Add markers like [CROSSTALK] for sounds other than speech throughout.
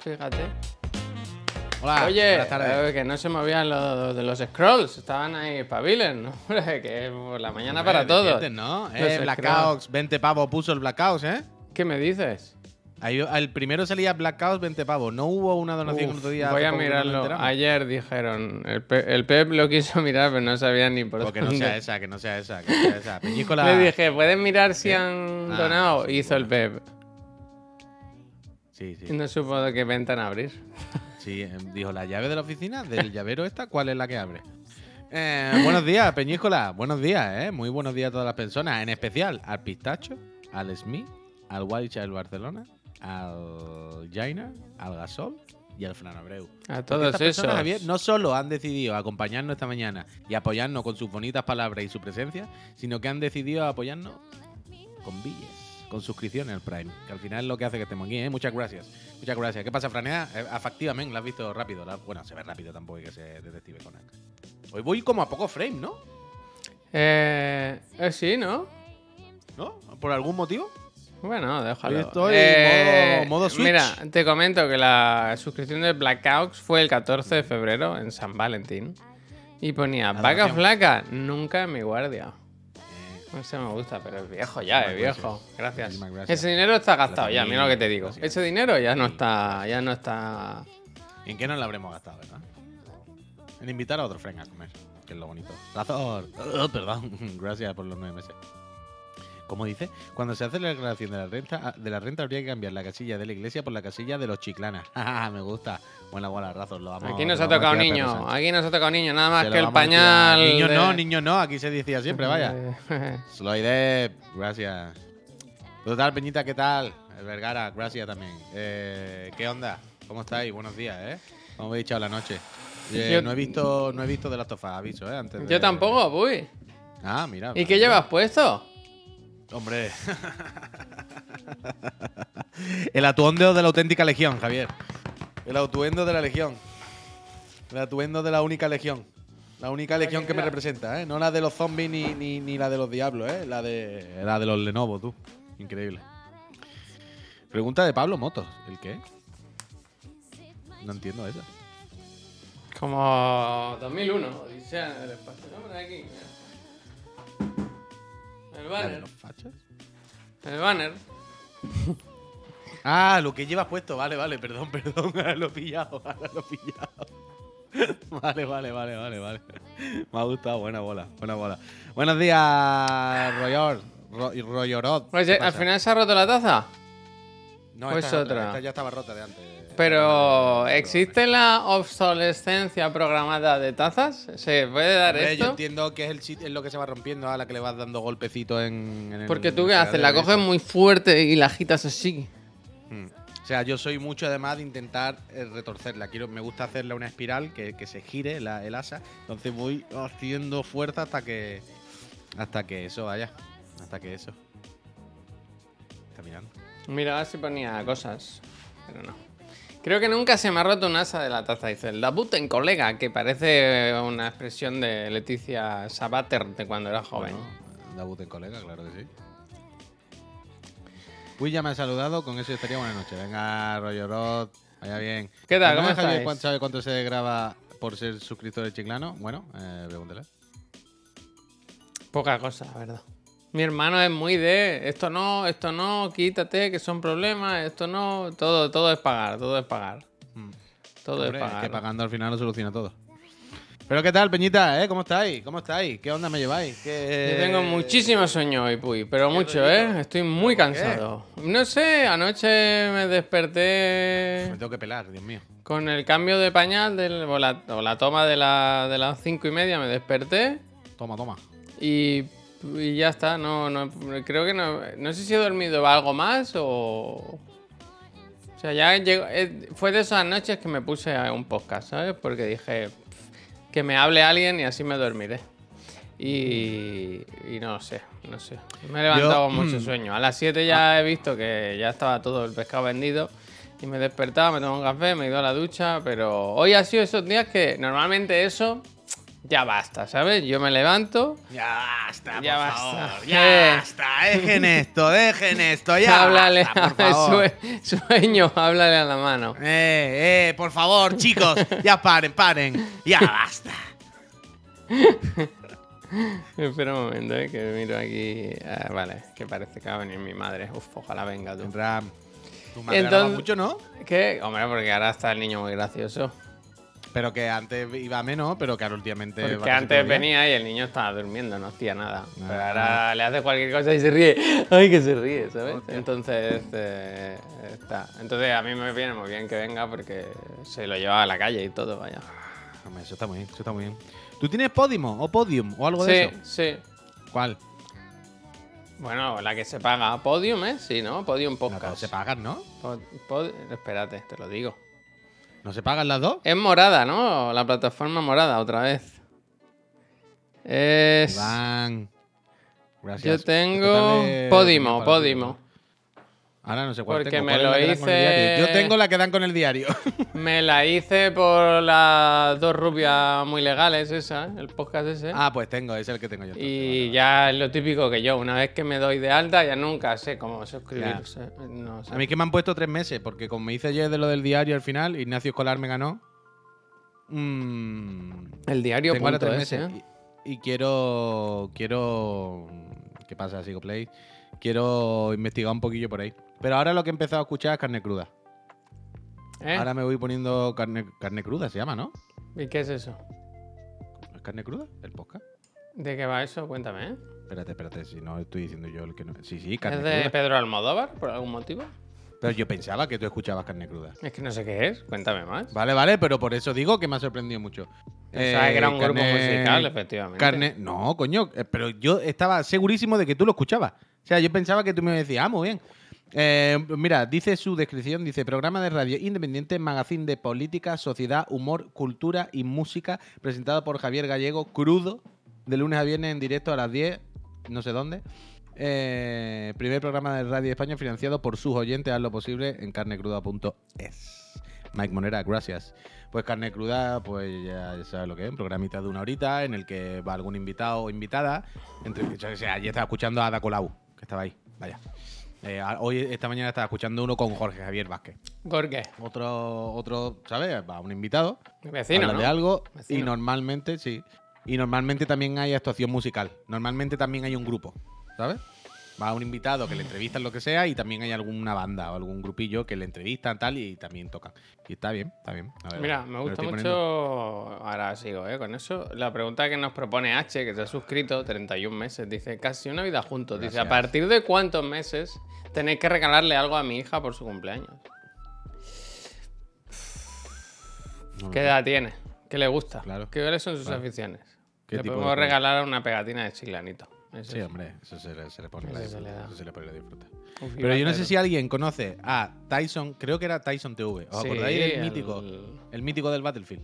Fíjate. Hola. Oye, eh, que no se movían los de los scrolls, estaban ahí pavilen, ¿no? [LAUGHS] Que por la mañana Hombre, para todos. ¿no? Eh, Blackouts, 20 pavos puso el Blackouts, ¿eh? ¿Qué me dices? Ahí, el primero salía Blackouts, 20 pavos. No hubo una donación Uf, el otro día. voy a mirarlo. Ayer dijeron, el, Pe- el Pep lo quiso [LAUGHS] mirar, pero no sabía ni por Pues que no dónde. sea esa, que no sea esa, que no sea esa. Peñíscola. Le dije, ¿puedes mirar si han Ah, donado? sí, Hizo el. Pep. Sí, sí. no supo de qué ventana abrir. Sí, eh, dijo, ¿la llave de la oficina? ¿Del [LAUGHS] llavero esta? ¿Cuál es la que abre? Eh, buenos días, Peñíscola. Buenos días, ¿eh? Muy buenos días a todas las personas. En especial al Pistacho, al Smith, al Wild Child Barcelona, al Jaina, al Gasol y al Fran Abreu. A todos estas esos. personas, Javier, no solo han decidido acompañarnos esta mañana y apoyarnos con sus bonitas palabras y su presencia, sino que han decidido apoyarnos con billes, con suscripciones al Prime, que al final es lo que hace que estemos aquí, ¿eh? Muchas gracias. Muchas gracias. ¿Qué pasa, Franea? Eh, efectivamente, la has visto rápido. la- bueno, se ve rápido tampoco que ser detective Conan. Hoy voy como a poco frame, ¿no? Eh, eh, sí, ¿no? ¿No? ¿Por algún motivo? Bueno, déjalo. Hoy estoy Eh, modo- modo Switch. Mira, te comento que la suscripción de Blackouts fue el 14 de febrero en San Valentín. Y ponía, vaca flaca, nunca en mi guardia. Eh, No sé, me gusta, pero es viejo ya, es viejo. Gracias. Ese dinero está gastado ya, mira lo que te digo. Gracias. Ese dinero ya no está, ya no está. ¿En qué nos la habremos gastado, verdad? En invitar a otro friend a comer, que es lo bonito. Razor. Oh, perdón. [LAUGHS] Gracias por los nueve meses. Como dice, cuando se hace la declaración de la renta, de la renta habría que cambiar la casilla de la iglesia por la casilla de los chiclanas. [LAUGHS] Ah, me gusta. Buena bola, Razor. Lo vamos, Aquí nos ha tocado niño, aquí nos ha tocado niño, nada más Se que el pañal. Niños de- no, niños no, aquí se decía siempre, vaya. [LAUGHS] Sloide, gracias. Total, Peñita, ¿qué tal? Vergara, gracias también. Eh, ¿Qué onda? ¿Cómo estáis? Buenos días, ¿eh? ¿Cómo habéis echado la noche? Eh, Yo- no he visto no he visto de las tofas, aviso, ¿eh? Antes de- Yo tampoco, uy. Ah, mira. ¿Y qué llevas puesto? Hombre. [LAUGHS] El atuendo de la auténtica legión, Javier. El atuendo de la legión. El atuendo de la única legión. La única legión que me representa, ¿eh? No la de los zombies ni, ni, ni la de los diablos, ¿eh? La de, la de los Lenovo, tú. Increíble. Pregunta de Pablo Motos. ¿El qué? No entiendo esa. Como 2001, Odisea en el espacio. No, aquí. mira. El ¿La de banner. los fachos? El banner. [LAUGHS] Ah, lo que llevas puesto. Vale, vale, perdón, [LAUGHS] perdón. Ahora lo he pillado, ahora lo he pillado. [LAUGHS] Vale, vale, vale, vale, vale. Me ha gustado, buena bola, buena bola. Buenos días, Royor. Ro- Royorot. Pues ¿Qué al final se ha roto la taza. No, esta es otra. Esta ya estaba rota de antes. Pero, ¿existe la obsolescencia programada de tazas? ¿Se puede dar Hombre, yo esto? entiendo que es, el es lo que se va rompiendo a la que le vas dando golpecitos en, en el Porque tú qué haces, la coges muy fuerte y la agitas así. Mm. O sea, yo soy mucho además de intentar eh, retorcerla. Quiero, me gusta hacerle una espiral que, que se gire la- el asa. Entonces voy haciendo fuerza hasta que. Hasta que eso vaya. Hasta que eso. Está mirando. Mira, si ponía cosas. Pero no. Creo que nunca se me ha roto un asa de la taza. Dice, el en colega, que parece una expresión de Leticia Sabater de cuando era joven. Bueno, en colega, claro que sí. Uy, ya me ha saludado, con eso estaría buena noche. Venga, rollo Rod, vaya bien. ¿Qué tal? ¿No ¿Cómo estáis? cuánto- sabe cuánto se graba por ser suscriptor de Chiclano? Bueno, eh, pregúntale. Poca cosa, la verdad. Mi hermano es muy de esto no, esto no, quítate, que son problemas, esto no, todo, todo es pagar, todo es pagar. Mm. Todo Hombre, es es pagar. que pagando al final lo soluciona todo. Pero ¿qué tal, Peñita? ¿Eh? ¿Cómo estáis? ¿Cómo estáis? ¿Qué onda me lleváis? ¿Qué- Yo tengo muchísimo sueño hoy, Puy, pero mucho? ¿eh? Estoy muy cansado. No sé, anoche me desperté Me tengo que pelar, Dios mío. con el cambio de pañal del, o, la, o la toma de, la, de las cinco y media, me desperté Toma, toma. y, y ya está. No, no, creo que no. No sé si he dormido algo más o. O sea, ya llegó- eh, fue de esas noches que me puse a un podcast, ¿sabes? Porque dije "Pff, que me hable alguien y así me dormiré. Y, y no sé, no sé. Me he levantado con mucho sueño. A las 7 ya he visto que ya estaba todo el pescado vendido. Y me he despertado, me tomo un café, me he ido a la ducha. Pero hoy ha sido esos días que normalmente eso ya basta, ¿sabes? Yo me levanto, Ya basta, Ya por basta. favor. [LAUGHS] Ya Eh. basta. Dejen esto, dejen esto. Ya háblale basta, por [LAUGHS] favor. sue- sueño, háblale a la mano. Eh, eh, por favor, chicos. ya paren, paren. Ya basta. [LAUGHS] Espera un momento, eh, que miro aquí. Ah, vale, que parece que va a venir mi madre. Uf, ojalá venga tú. Ram. Tu madre Entonces- mucho, ¿no? ¿Qué? Hombre, porque ahora está el niño muy gracioso. Pero que antes iba menos, pero que ahora últimamente. Porque antes venía y el niño estaba durmiendo, no hacía nada. Pero Ah. ahora le hace cualquier cosa y se ríe. [LAUGHS] ¡Ay, que se ríe! ¿sabes? Entonces, eh, está. Entonces a mí me viene muy bien que venga porque se lo llevaba a la calle y todo, vaya. Hombre, eso está muy bien, eso está muy bien. ¿Tú tienes Podimo o Podium o algo de Sí, eso? sí. ¿Cuál? Bueno, la que se paga. Podium, ¿eh? Sí, ¿no? Podium Podcast. se pagan, ¿no? Pod- pod- Espérate, te lo digo. ¿No se pagan las dos? Es morada, ¿no? La plataforma morada, otra vez. Es. Iván. Yo Gracias. tengo Total de- Podimo, Podimo. Ahora no sé cuál Porque tengo. me ¿Cuál lo hice- diario? Yo tengo la que dan con el diario. [LAUGHS] Me la hice por las dos rubias muy legales, esa, el podcast ese. ah, pues tengo, es el que tengo yo. entonces, y ya es lo típico que yo, una vez que me doy de alta, ya nunca sé cómo suscribirse. No sé. A mí que me han puesto tres meses, porque como me hice ayer de lo del diario al final, Ignacio Escolar me ganó. mm, el diario tengo punto tres es, meses. ¿eh? Y, y quiero. Quiero. ¿Qué pasa, Sigo Play? Quiero investigar un poquillo por ahí. Pero ahora lo que he empezado a escuchar es carne cruda. ¿Eh? Ahora me voy poniendo carne, carne cruda, se llama, ¿no? ¿Y qué es eso? ¿Es carne cruda? ¿El podcast? ¿De qué va eso? Cuéntame, ¿eh? Espérate, espérate, si no estoy diciendo yo el que no. Sí, sí, ¿Es carne de cruda. Pedro Almodóvar, por algún motivo? Pero yo pensaba que tú escuchabas carne cruda. Es que no sé qué es, cuéntame más. Vale, vale, pero por eso digo que me ha sorprendido mucho. Pensaba que era un Eh, grupo carne- musical, efectivamente. Carne. No, coño, eh, pero yo estaba segurísimo de que tú lo escuchabas. O sea, yo pensaba que tú me decías, ah, muy bien. Eh, mira, dice su descripción, dice programa de radio independiente, magazine de política, sociedad, humor, cultura y música, presentado por Javier Gallego, crudo, de lunes a viernes en directo a las 10, no sé dónde. Eh, primer programa de radio de España financiado por sus oyentes, haz lo posible en carnecruda.es. Mike Monera, gracias. Pues carne cruda, pues ya sabes lo que es, un programita de una horita en el que va algún invitado o invitada. Entre, sé, ayer estaba escuchando a Ada Colau, que estaba ahí, vaya. Eh, hoy, esta mañana estaba escuchando uno con Jorge Javier Vázquez. ¿Por qué? Otro, otro, ¿sabes? Va un invitado, Vecino, ¿no? de algo y normalmente, sí. Y normalmente también hay actuación musical. Normalmente también hay un grupo, ¿sabes? Va un invitado que le entrevistan lo que sea y también hay alguna banda o algún grupillo que le entrevistan tal y también tocan. Y está bien, está bien. Mira, me gusta mucho. poniendo. Ahora sigo, ¿eh? Con eso. La pregunta que nos propone H, que se ha suscrito 31 meses, dice: casi una vida juntos. Dice: ¿a partir de cuántos meses tenéis que regalarle algo a mi hija por su cumpleaños? No, ¿Qué edad tiene? ¿Qué le gusta? Claro. ¿Qué cuáles son sus Claro. aficiones? ¿Qué le podemos regalar una pegatina de chiclanito. Eso Sí, es. hombre, eso se le, se le pone Eso la le disfruta. da. Eso se le pone la disfruta. Uf, Pero yo no sé si alguien conoce a Tyson, creo que era Tyson TV. ¿Os Sí, acordáis del el- mítico? El mítico del Battlefield.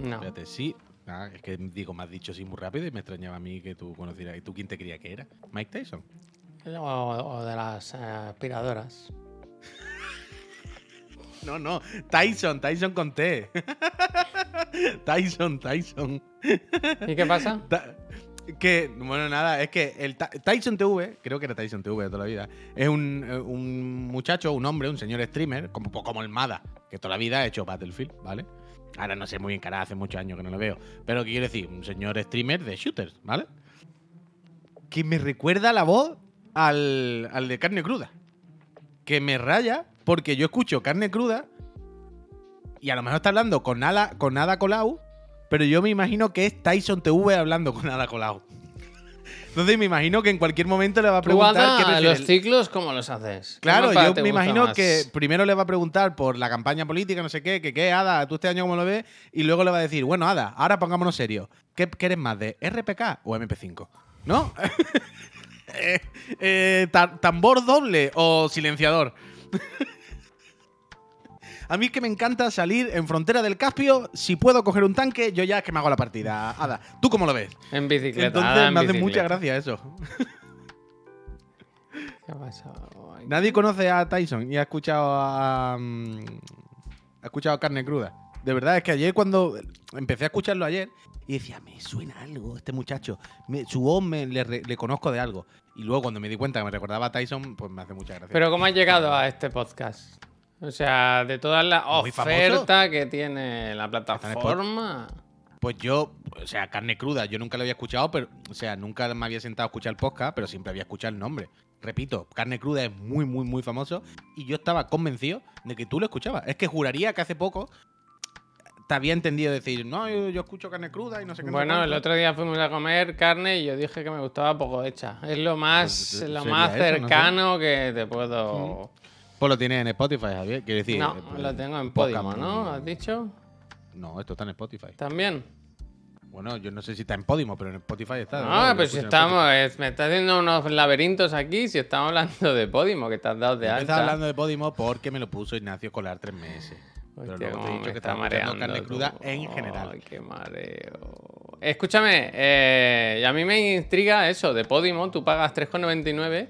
No. Espérate, sí. Ah, es que digo, me has dicho así muy rápido y me extrañaba a mí que tú conocieras. ¿Y tú quién te creía que era? ¿Mike Tyson? O, o de las eh, aspiradoras. [LAUGHS] No, no. Tyson, Tyson con T. [LAUGHS] Tyson, Tyson. ¿Y qué pasa? Ta- que, bueno, nada, es que el Tyson TV, creo que era Tyson TV de toda la vida, es un, eh, un muchacho, un hombre, un señor streamer, como, como el Mada, que toda la vida ha hecho Battlefield, ¿vale? Ahora no sé muy bien, cara, hace muchos años que no lo veo. Pero ¿qué quiero decir? Un señor streamer de shooters, ¿vale? Que me recuerda la voz al, al de carne cruda. Que me raya porque yo escucho carne cruda y a lo mejor está hablando con Ada, con Ada Colau, pero yo me imagino que es Tyson TV hablando con Ada Colau. Entonces me imagino que en cualquier momento le va a ¿Tú, preguntar qué los ciclos cómo los haces? ¿Qué Claro, yo me imagino más? que primero le va a preguntar por la campaña política, no sé qué, que qué, Ada, tú este año cómo lo ves, y luego le va a decir, bueno, Ada, ahora pongámonos serios. ¿Qué, qué eres más, de RPK o MP5? ¿No? [LAUGHS] Eh, eh, ta- ¿Tambor doble o silenciador? [LAUGHS] A mí es que me encanta salir en frontera del Caspio. Si puedo coger un tanque, yo ya es que me hago la partida. Ada, ¿tú cómo lo ves? En bicicleta. Entonces Ada en me hace mucha gracia eso. ¿Qué? Ay, Nadie conoce a Tyson y ha escuchado a. mm, ha escuchado a carne cruda. De verdad, es que ayer cuando empecé a escucharlo ayer y decía, me suena algo este muchacho, me- su voz me, le, le conozco de algo. Y luego cuando me di cuenta que me recordaba a Tyson, pues me hace mucha gracia. Pero ¿cómo has llegado a este podcast? O sea, de todas las ofertas que tiene la plataforma. Pues yo, o sea, carne cruda, yo nunca lo había escuchado, pero, o sea, nunca me había sentado a escuchar el podcast, pero siempre había escuchado el nombre. Repito, carne cruda es muy, muy, muy famoso y yo estaba convencido de que tú lo escuchabas. Es que juraría que hace poco te había entendido decir, no, yo, yo escucho carne cruda y no sé qué. no Bueno, el cuánto". otro día fuimos a comer carne y yo dije que me gustaba poco hecha. Es lo más, Pues, lo sería más eso, no sé. cercano que te puedo. Pues lo tienes en Spotify, Javier. Quiero decir, no, eh, pues, lo tengo en Podimo, ¿no? muy- ¿Has dicho? No, esto está en Spotify. También. Bueno, yo no sé si está en Podimo, pero en Spotify está. No, ¿no? Pues si estamos, es- me está haciendo unos laberintos aquí, si estamos hablando de Podimo, que te has dado de alta. Empezaba hablando de Podimo porque me lo puso Ignacio Colar tres meses. Pero Hostia, luego te he dicho que está mareando carne cruda tú. en general. Ay, qué mareo. Escúchame, eh, a mí me intriga eso, de Podimo, tú pagas 3,99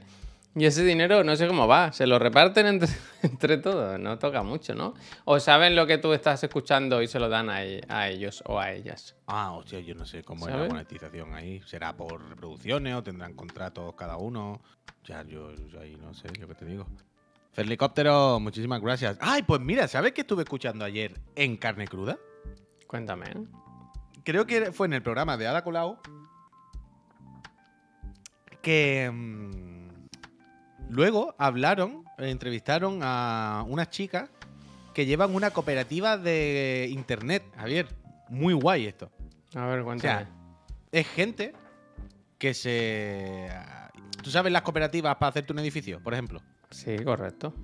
y ese dinero no sé cómo va, se lo reparten entre, [LAUGHS] entre todos, no toca mucho, ¿no? O saben lo que tú estás escuchando y se lo dan a, e- a ellos o a ellas. Ah, hostia, yo no sé cómo es la monetización ahí. ¿Será por reproducciones o tendrán contratos cada uno? Ya, yo, yo ahí no sé, yo qué te digo. Helicóptero, muchísimas gracias. Ay, pues mira, ¿sabes qué estuve escuchando ayer en carne cruda? Cuéntame. Creo que fue en el programa de Ada Colau que mm, luego hablaron, eh, entrevistaron a unas chicas que llevan una cooperativa de internet, Javier. Muy guay esto. A ver, cuéntame. Es gente que se... ¿Tú sabes las cooperativas para hacerte un edificio, por ejemplo? sí, correcto.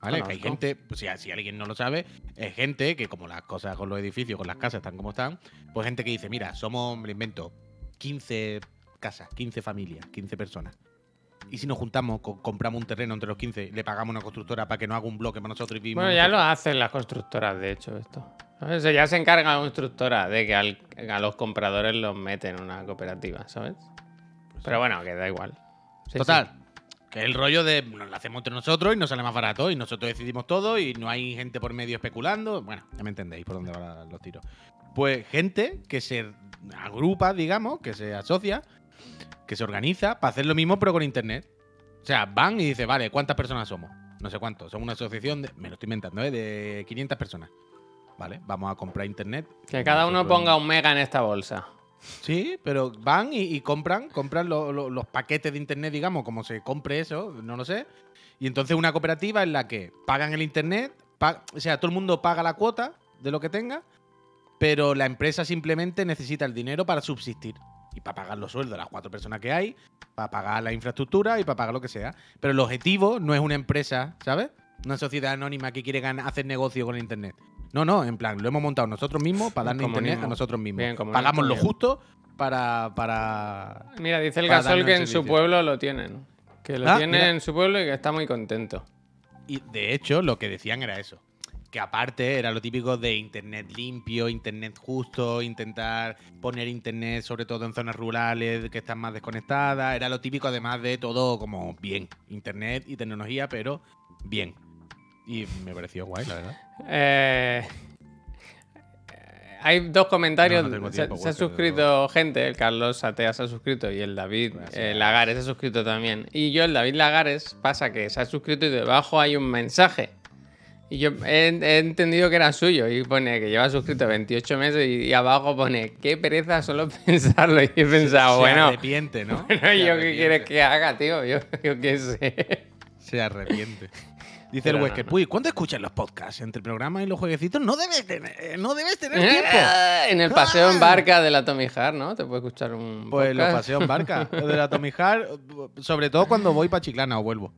¿Vale? Que hay gente, pues si, si alguien no lo sabe, es gente que como las cosas con los edificios, con las casas están como están, pues gente que dice, mira, somos, me invento, 15 casas, 15 familias, 15 personas. Y si nos juntamos, co- compramos un terreno entre los 15, le pagamos a una constructora para que nos haga un bloque para nosotros y Bueno, ya lo hacen las constructoras, de hecho, esto. ¿Sabes? O sea, ya se encarga la constructora de que al- a los compradores los meten en una cooperativa, ¿sabes? Pero bueno, que da igual. Sí, Total. sí. Que el rollo de nos lo hacemos entre nosotros y nos sale más barato y nosotros decidimos todo y no hay gente por medio especulando. Bueno, ya me entendéis por dónde van los tiros. Pues gente que se agrupa, digamos, que se asocia, que se organiza para hacer lo mismo pero con internet. O sea, van y dicen, vale, ¿cuántas personas somos? No sé cuántos. Somos una asociación de, me lo estoy inventando, ¿eh? De 500 personas. Vale, vamos a comprar internet. Que cada uno ponga un mega en esta bolsa. Sí, pero van y, y compran, compran lo- lo- los paquetes de internet, digamos, como se compre eso, no lo sé. Y entonces una cooperativa en la que pagan el internet, o sea, todo el mundo paga la cuota de lo que tenga, pero la empresa simplemente necesita el dinero para subsistir. Y para pagar los sueldos de las cuatro personas que hay, para pagar la infraestructura y para pagar lo que sea. Pero el objetivo no es una empresa, ¿sabes? Una sociedad anónima que quiere gan- hacer negocio con el internet. No, no, en plan, lo hemos montado nosotros mismos para darle internet a nosotros mismos. Bien, Pagamos lo justo para, para... Mira, dice el gasol darnos que en su pueblo lo tienen. Que lo Ah, tiene mira. en su pueblo y que está muy contento. Y de hecho, lo que decían era eso. Que aparte era lo típico de internet limpio, internet justo, intentar poner internet sobre todo en zonas rurales que están más desconectadas. Era lo típico además de todo como bien. Internet y tecnología, pero bien. Y me pareció guay, la verdad. Eh, hay dos comentarios. No, se, ha suscrito gente. El Carlos Satea se ha suscrito y el David Gracias. eh, Lagares se ha suscrito también. Y yo, el David Lagares, pasa que se ha suscrito y debajo hay un mensaje. Y yo he, he entendido que era suyo. Y pone que lleva suscrito 28 meses y, y abajo pone, qué pereza solo [LAUGHS] pensarlo. Y he pensado, Se bueno, arrepiente, ¿no? [LAUGHS] bueno, Se ¿yo qué quieres que haga, tío? Yo, yo qué sé. Se arrepiente. [LAUGHS] Dice Pero el no, Wesker, no. Puy, ¿cuándo escuchas los podcasts? Entre el programa y los jueguecitos no debes tener, no debes tener tiempo. en el paseo en barca de la Tommy Heart, ¿no? Te puede escuchar un Pues los podcast. paseo en barca. De la Tommy Heart, sobre todo cuando voy para Chiclana o vuelvo.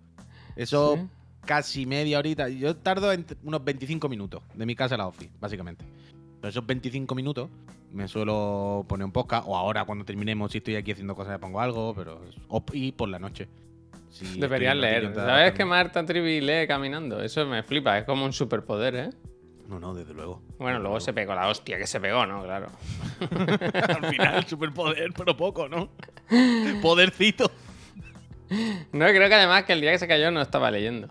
Eso Sí. Casi media horita. Yo tardo unos 25 minutos de mi casa a la office, básicamente. Pero esos 25 minutos me suelo poner un podcast. O ahora cuando terminemos, si estoy aquí haciendo cosas, me pongo algo. pero Y por la noche. Si Deberías leer. ¿Sabes que. Marta Trivi lee caminando? Eso me flipa, es como un superpoder, ¿eh? No, no, desde luego. Bueno, luego se pegó la hostia que se pegó, ¿no? Claro. [LAUGHS] Al final, [LAUGHS] superpoder, pero poco, ¿no? Podercito. No, creo que además que el día que se cayó no estaba leyendo.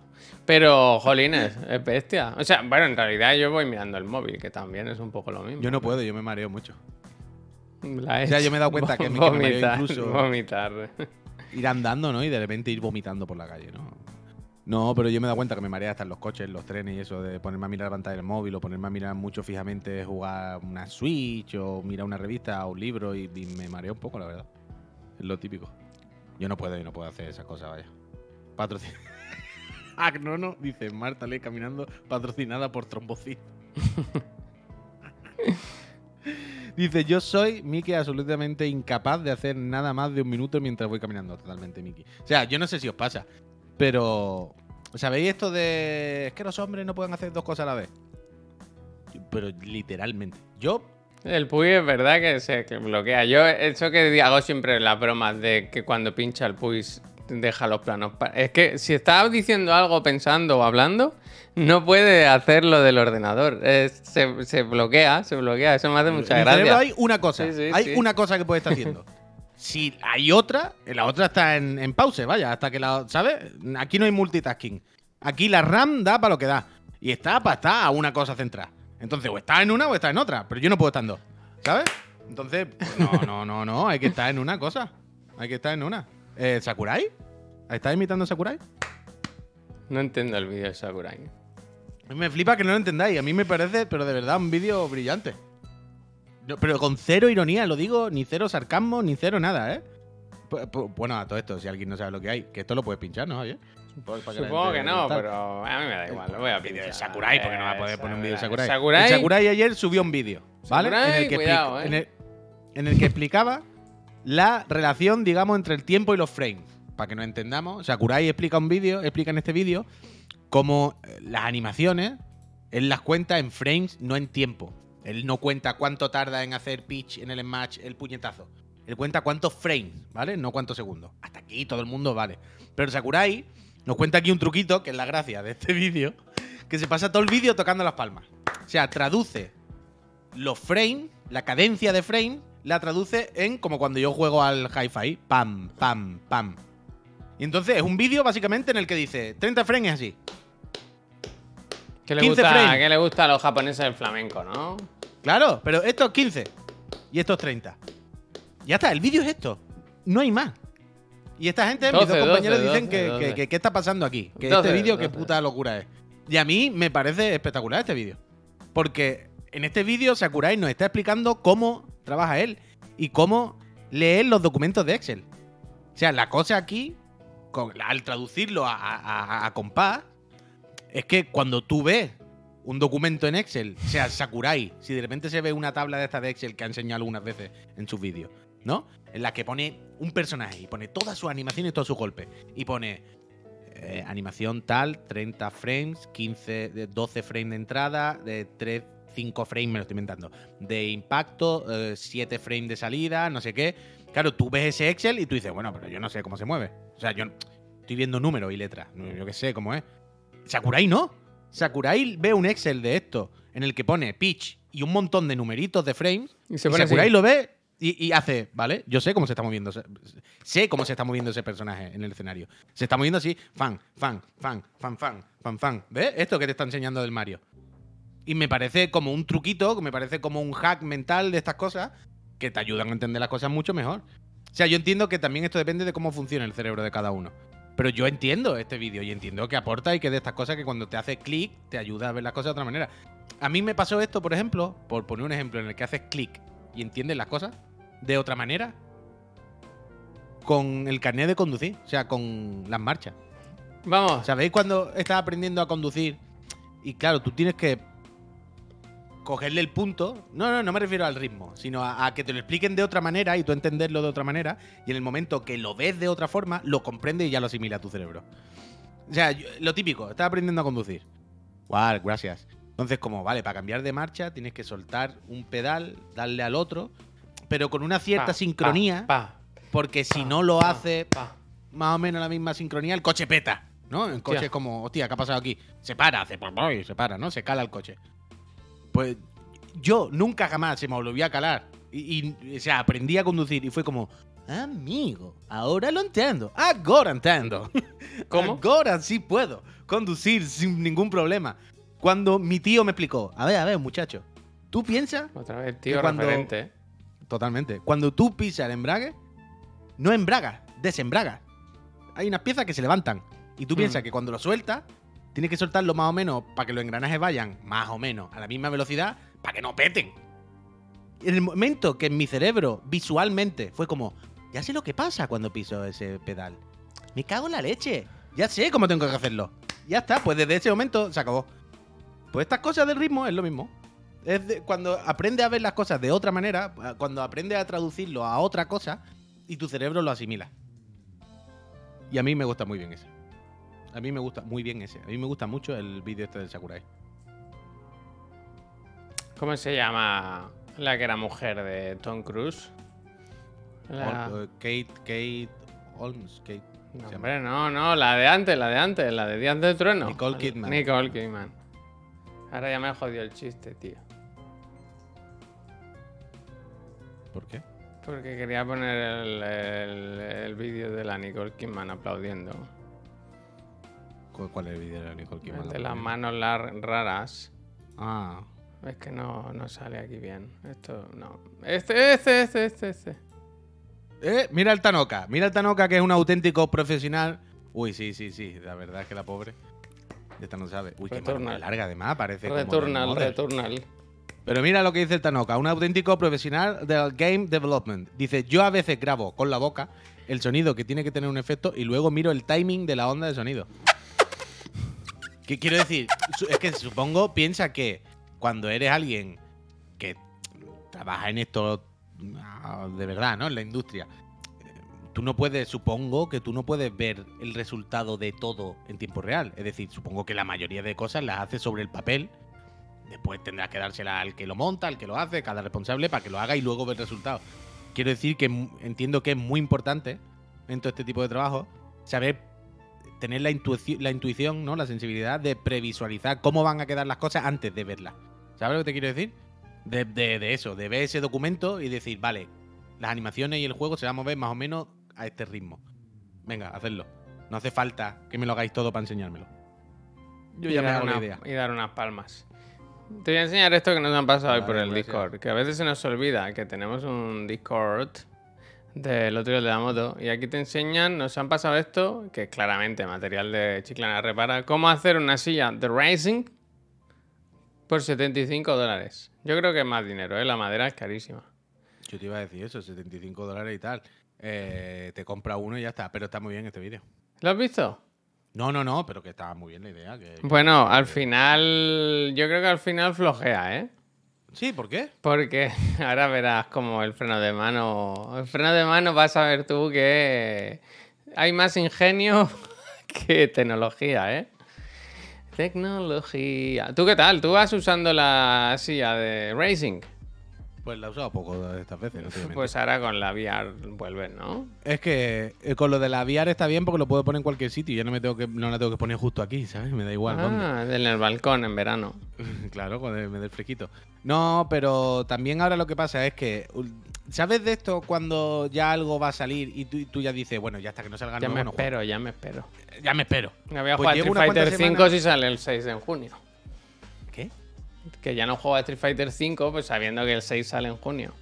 Pero, jolines, [LAUGHS] es bestia. O sea, bueno, en realidad yo voy mirando el móvil, que también es un poco lo mismo. Yo no puedo, yo me mareo mucho. La O sea, yo me he dado cuenta que me- que me mareo incluso- vomitar. Ir andando, ¿no? Y de repente ir vomitando por la calle, ¿no? No, pero yo me he dado cuenta que me marea hasta en los coches, en los trenes y eso de ponerme a mirar la pantalla del móvil o ponerme a mirar mucho fijamente jugar una Switch o mirar una revista o un libro y, y me mareo un poco, la verdad. Es lo típico. Yo no puedo, yo no puedo hacer esas cosas, vaya. Patrocin... [LAUGHS] ah, no, no, dice Marta Lee caminando patrocinada por Trombocid. [LAUGHS] Dice, yo soy, Miki, absolutamente incapaz de hacer nada más de un minuto mientras voy caminando. Totalmente, Miki. O sea, yo no sé si os pasa, pero... ¿Sabéis esto de... Es que los hombres no pueden hacer dos cosas a la vez? Pero literalmente. Yo... El Puy es verdad que se que bloquea. Yo, eso que hago siempre las bromas de que cuando pincha el Puy deja los planos. Es que si está diciendo algo, pensando o hablando, no puede hacerlo del ordenador. Se, se bloquea, se bloquea. Eso me hace mucha gracia. hay una cosa. Sí, sí, hay sí. una cosa que puede estar haciendo. [LAUGHS] si hay otra, la otra está en, en pause, vaya, hasta que la... ¿Sabes? Aquí no hay multitasking. Aquí la RAM da para lo que da. Y está para estar a una cosa centrada. Entonces, o está en una o está en otra. Pero yo no puedo estar en dos. ¿Sabes? Entonces, no, no, no, no. Hay que estar en una cosa. Hay que estar en una. Eh, ¿Sakurai? ¿Estás imitando a Sakurai? No entiendo el vídeo de Sakurai. Me flipa que no lo entendáis. A mí me parece, pero de verdad, un vídeo brillante. No, pero con cero ironía, lo digo, ni cero sarcasmo, ni cero nada, ¿eh? Bueno, a todo esto, si alguien no sabe lo que hay, que esto lo puedes pinchar, ¿no? Oye? Pues Supongo que no, pero a mí me da igual. Lo voy a pinchar. de Sakurai, porque no va a poder poner un vídeo de Sakurai. Sakurai. El Sakurai ayer subió un vídeo, ¿vale? Sakurai, en, el que cuidado, expli- ¿eh? en, el, en el que explicaba la relación, digamos, entre el tiempo y los frames. Para que nos entendamos, Sakurai explica un vídeo, explica en este vídeo cómo eh, las animaciones él las cuenta en frames, no en tiempo. Él no cuenta cuánto tarda en hacer pitch en el match el puñetazo. Él cuenta cuántos frames, ¿vale? No cuántos segundos. Hasta aquí todo el mundo vale. Pero Sakurai nos cuenta aquí un truquito, que es la gracia de este [LAUGHS] vídeo, que se pasa todo el vídeo tocando las palmas. O sea, traduce los frames, la cadencia de frame, la traduce en como cuando yo juego al hi-fi. Pam, pam, pam. Y entonces es un vídeo básicamente en el que dice 30 frames así. ¿Qué le, 15 gusta, frames. ¿Qué le gusta a los japoneses el flamenco, no? Claro, pero esto es 15 y esto es 30. Ya está, el vídeo es esto. No hay más. Y esta gente, mis 12, dos compañeros 12, dicen que, 12. que- que- ¿qué está pasando aquí? Que 12, este vídeo, qué 12. puta locura es. Y a mí me parece espectacular este vídeo. Porque en este vídeo Sakurai nos está explicando cómo trabaja él y cómo leer los documentos de Excel. O sea, la cosa aquí, al traducirlo a, a- compás, es que cuando tú ves un documento en Excel, sea Sakurai, si de repente se ve una tabla de esta de Excel que ha enseñado algunas veces en sus vídeos, ¿no? En la que pone un personaje y pone todas sus animaciones y todos sus golpes. Y pone eh, animación tal, 30 frames, 15, de 12 frames de entrada, de 3, 5 frames, me lo estoy inventando. De impacto, 7 frames de salida, no sé qué. Claro, tú ves ese Excel y tú dices, bueno, pero yo no sé cómo se mueve. O sea, yo estoy viendo números y letras. Yo qué sé cómo es. Sakurai no. Sakurai ve un Excel de esto en el que pone pitch y un montón de numeritos de frames. Y se Y pone Sakurai así. lo ve y, y hace, ¿vale? Yo sé cómo se está moviendo. Sé cómo se está moviendo ese personaje en el escenario. Se está moviendo así, fan, fan, fan, fan, fan, fan, fan. ¿Ves? Esto que te está enseñando del Mario. Y me parece como un truquito, me parece como un hack mental de estas cosas que te ayudan a entender las cosas mucho mejor. O sea, yo entiendo que también esto depende de cómo funciona el cerebro de cada uno. Pero yo entiendo este vídeo y entiendo que aporta y que de estas cosas que cuando te haces clic te ayuda a ver las cosas de otra manera. A mí me pasó esto, por ejemplo, por poner un ejemplo en el que haces clic y entiendes las cosas de otra manera, con el carnet de conducir, o sea, con las marchas. Vamos. ¿Sabéis cuando estás aprendiendo a conducir? Y claro, tú tienes que cogerle el punto. No, no, no me refiero al ritmo, sino a, a que te lo expliquen de otra manera y tú entenderlo de otra manera. Y en el momento que lo ves de otra forma, lo comprende y ya lo asimila tu cerebro. O sea, yo- lo típico, estás aprendiendo a conducir. Guau, gracias. Entonces, como, vale, para cambiar de marcha tienes que soltar un pedal, darle al otro, pero con una cierta Pa, sincronía, pa, porque si no lo hace más o menos la misma sincronía, el coche peta, ¿no? El coche Hostia. es como, hostia, ¿qué ha pasado aquí? Se para, hace y se para, ¿no? Se cala el coche. Pues yo nunca jamás se me volvió a calar. Y, y, o sea, aprendí a conducir y fue como, Amigo, ahora lo entiendo. Ahora entiendo. [LAUGHS] ¿Cómo? Ahora sí puedo conducir sin ningún problema. Cuando mi tío me explicó, a ver, a ver, muchacho, ¿tú piensas? Otra vez, tío, cuando- referente. ¿eh? Totalmente. Cuando tú pisas el embrague, no embragas, desembragas. Hay unas piezas que se levantan. Y tú Mm. piensas que cuando lo sueltas, tienes que soltarlo más o menos para que los engranajes vayan más o menos a la misma velocidad para que no peten. En el momento que en mi cerebro, visualmente, fue como, ya sé lo que pasa cuando piso ese pedal. Me cago en la leche. Ya sé cómo tengo que hacerlo. Ya está, pues desde ese momento se acabó. Pues estas cosas del ritmo es lo mismo. Es cuando aprende a ver las cosas de otra manera, cuando aprende a traducirlo a otra cosa y tu cerebro lo asimila. Y a mí me gusta muy bien ese. A mí me gusta muy bien ese. A mí me gusta mucho el vídeo este del Sakurai. ¿Cómo se llama la que era mujer de Tom Cruise? La- Ol- eh, Kate, Kate Holmes, Kate. No, hombre, no, no, la de antes, la de antes, la de Días de Trueno. Nicole Kidman. Nicole Kidman. Ahora ya me jodió el chiste, tío. ¿Por qué? Porque quería poner el, el- el vídeo de la Nicole Kidman aplaudiendo. ¿Cu- ¿Cuál es el vídeo de Nicole Kidman? El de las manos raras. Ah, Es que no, no sale aquí bien. Esto no. Este, este, este, este, este. Eh, mira el Tanoka, mira el Tanoka que es un auténtico profesional. Uy, sí, sí, sí, la verdad es que la pobre. Esta no sabe. Uy, qué mano Returnal. más larga además, parece como Returnal, Mother. Returnal. Pero mira lo que dice el Tanoka, un auténtico profesional del game development. Dice, yo a veces grabo con la boca el sonido que tiene que tener un efecto y luego miro el timing de la onda de sonido. ¿Qué quiero decir? Es que supongo, piensa que cuando eres alguien que trabaja en esto ah, de verdad, ¿no? En la industria, tú no puedes, supongo que tú no puedes ver el resultado de todo en tiempo real. Es decir, supongo que la mayoría de cosas las haces sobre el papel. Después tendrás que dársela al que lo monta, al que lo hace, cada responsable para que lo haga y luego ver el resultado. Quiero decir que entiendo que es muy importante en todo este tipo de trabajo saber tener la, intuici- la intuición, ¿no? La sensibilidad de previsualizar cómo van a quedar las cosas antes de verlas. ¿Sabes lo que te quiero decir? De, de- de eso, de ver ese documento y decir, vale, las animaciones y el juego se van a mover más o menos a este ritmo. Venga, hacedlo. No hace falta que me lo hagáis todo para enseñármelo. Yo y ya me hago una- idea. Y dar unas palmas. Te voy a enseñar esto que nos han pasado hoy por el gracias. Discord. Que a veces se nos olvida que tenemos un Discord del otro de la moto. Y aquí te enseñan, nos han pasado esto, que es claramente material de Chiclana Repara, cómo hacer una silla de Racing por 75 dólares. Yo creo que es más dinero, ¿eh? La madera es carísima. Yo te iba a decir eso, 75 dólares y tal. Eh, te compra uno y ya está. Pero está muy bien este vídeo. ¿Lo has visto? No, no, no, pero que estaba muy bien la idea. que- Bueno, al final, yo creo que al final flojea, ¿eh? Sí, ¿por qué? Porque [LAUGHS] ahora verás como el freno de mano. El freno de mano vas a ver tú que hay más ingenio [LAUGHS] que tecnología, ¿eh? Tecnología. ¿Tú qué tal? ¿Tú vas usando la silla de Racing? Pues la he usado poco estas veces. [LAUGHS] no. Pues ahora con la VR vuelves, ¿no? Es que eh, con lo de la VR está bien porque lo puedo poner en cualquier sitio. Ya no me tengo que, no la tengo que poner justo aquí, ¿sabes? Me da igual dónde. Ah, en el balcón en verano. [LAUGHS] Claro, cuando me dé el fresquito. No, pero también ahora lo que pasa es que. ¿Sabes de esto cuando ya algo va a salir y tú, y tú ya dices, bueno, ya hasta que no salga Ya nuevo, me no juego? espero, ya me espero. Ya me espero. Me voy a Pues jugar Street Fighter cuantas 5 semanas- si sale el 6 de junio. Que ya no juego a Street Fighter 5, pues sabiendo que el 6 sale en junio.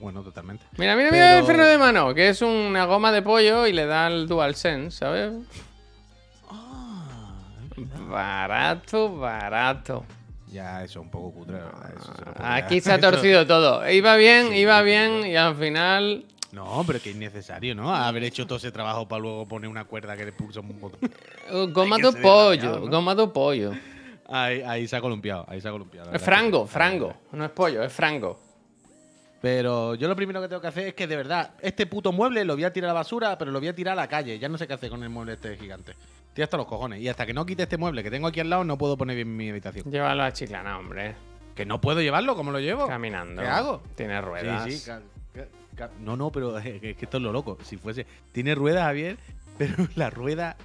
Bueno, totalmente. Mira, mira, mira el freno de mano, que es una goma de pollo y le da el DualSense, ¿sabes? Ah, Barato, barato. Ya, eso es un poco cutre, la verdad, eso se Aquí se ha torcido todo. Iba bien, Sí, iba bien y al final... No, pero que es innecesario, ¿no? Haber hecho todo ese trabajo para luego poner una cuerda que le pulsa un botón. uh, Goma de pollo, goma de pollo. Ahí, ahí se ha columpiado, ahí se ha columpiado. Es frango, frango. No es pollo, es frango. Pero yo lo primero que tengo que hacer es que de verdad, este puto mueble lo voy a tirar a la basura, pero lo voy a tirar a la calle. Ya no sé qué hacer con el mueble este gigante. Estoy hasta los cojones. Y hasta que no quite este mueble que tengo aquí al lado, no puedo poner bien mi habitación. Llévalo a Chiclana, hombre. Que no puedo llevarlo, ¿cómo lo llevo? Caminando. ¿Qué hago? Tiene ruedas. Sí, no, no, pero es [LAUGHS] que es que esto es lo loco. Si fuese. Tiene ruedas, Javier, [LAUGHS] pero la rueda.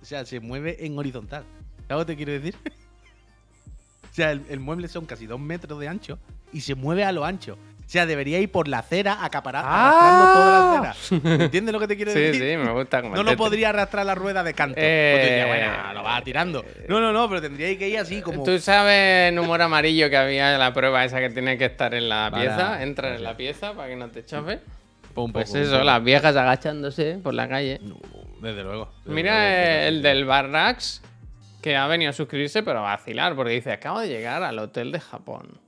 O sea, se mueve en horizontal. ¿Sabes te quiero decir? [LAUGHS] o sea, el, el mueble son casi dos metros de ancho y se mueve a lo ancho. O sea, debería ir por la acera, acaparar, Ah. arrastrando toda la acera. ¿Entiendes lo que te quiero Sí, decir? sí, me gusta No el lo podría arrastrar la rueda de canto. Eh, Pues te diría, bueno, lo vas tirando. No, no, no, pero tendría que ir así como. ¿Tú sabes en humor amarillo que había la prueba esa que tiene que estar en la pieza? Entrar en la pieza para que no te chafe. Pues poco, un eso, las viejas agachándose por la calle. No, desde luego. desde Mira luego, eh, el del Barrax, que ha venido a suscribirse, pero a vacilar, porque dice, acabo de llegar al hotel de Japón.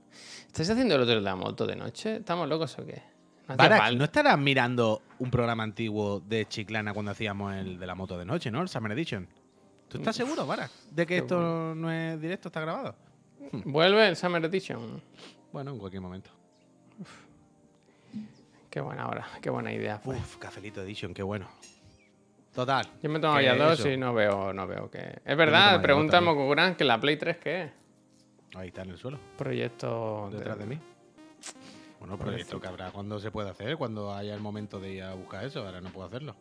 ¿Estáis haciendo el hotel de la moto de noche? ¿Estamos locos o qué? No falta. ¿no estarás mirando un programa antiguo de Chiclana cuando hacíamos el de la moto de noche, ¿no? El Summer Edition. ¿Tú estás seguro, Barack, de que esto no es directo, está grabado? Vuelve el Summer Edition. Bueno, en cualquier momento. Qué buena hora, qué buena idea fue. Uf, Cafelito Edition, qué bueno. Total. Yo me tomo ya dos eso. y no veo, no veo que. Es verdad, pregunta. Mokugran que la Play 3 qué es. Ahí está en el suelo, Proyecto. detrás de mí. Bueno, pero esto que habrá cuando se puede hacer, cuando haya el momento de ir a buscar eso, ahora no puedo hacerlo.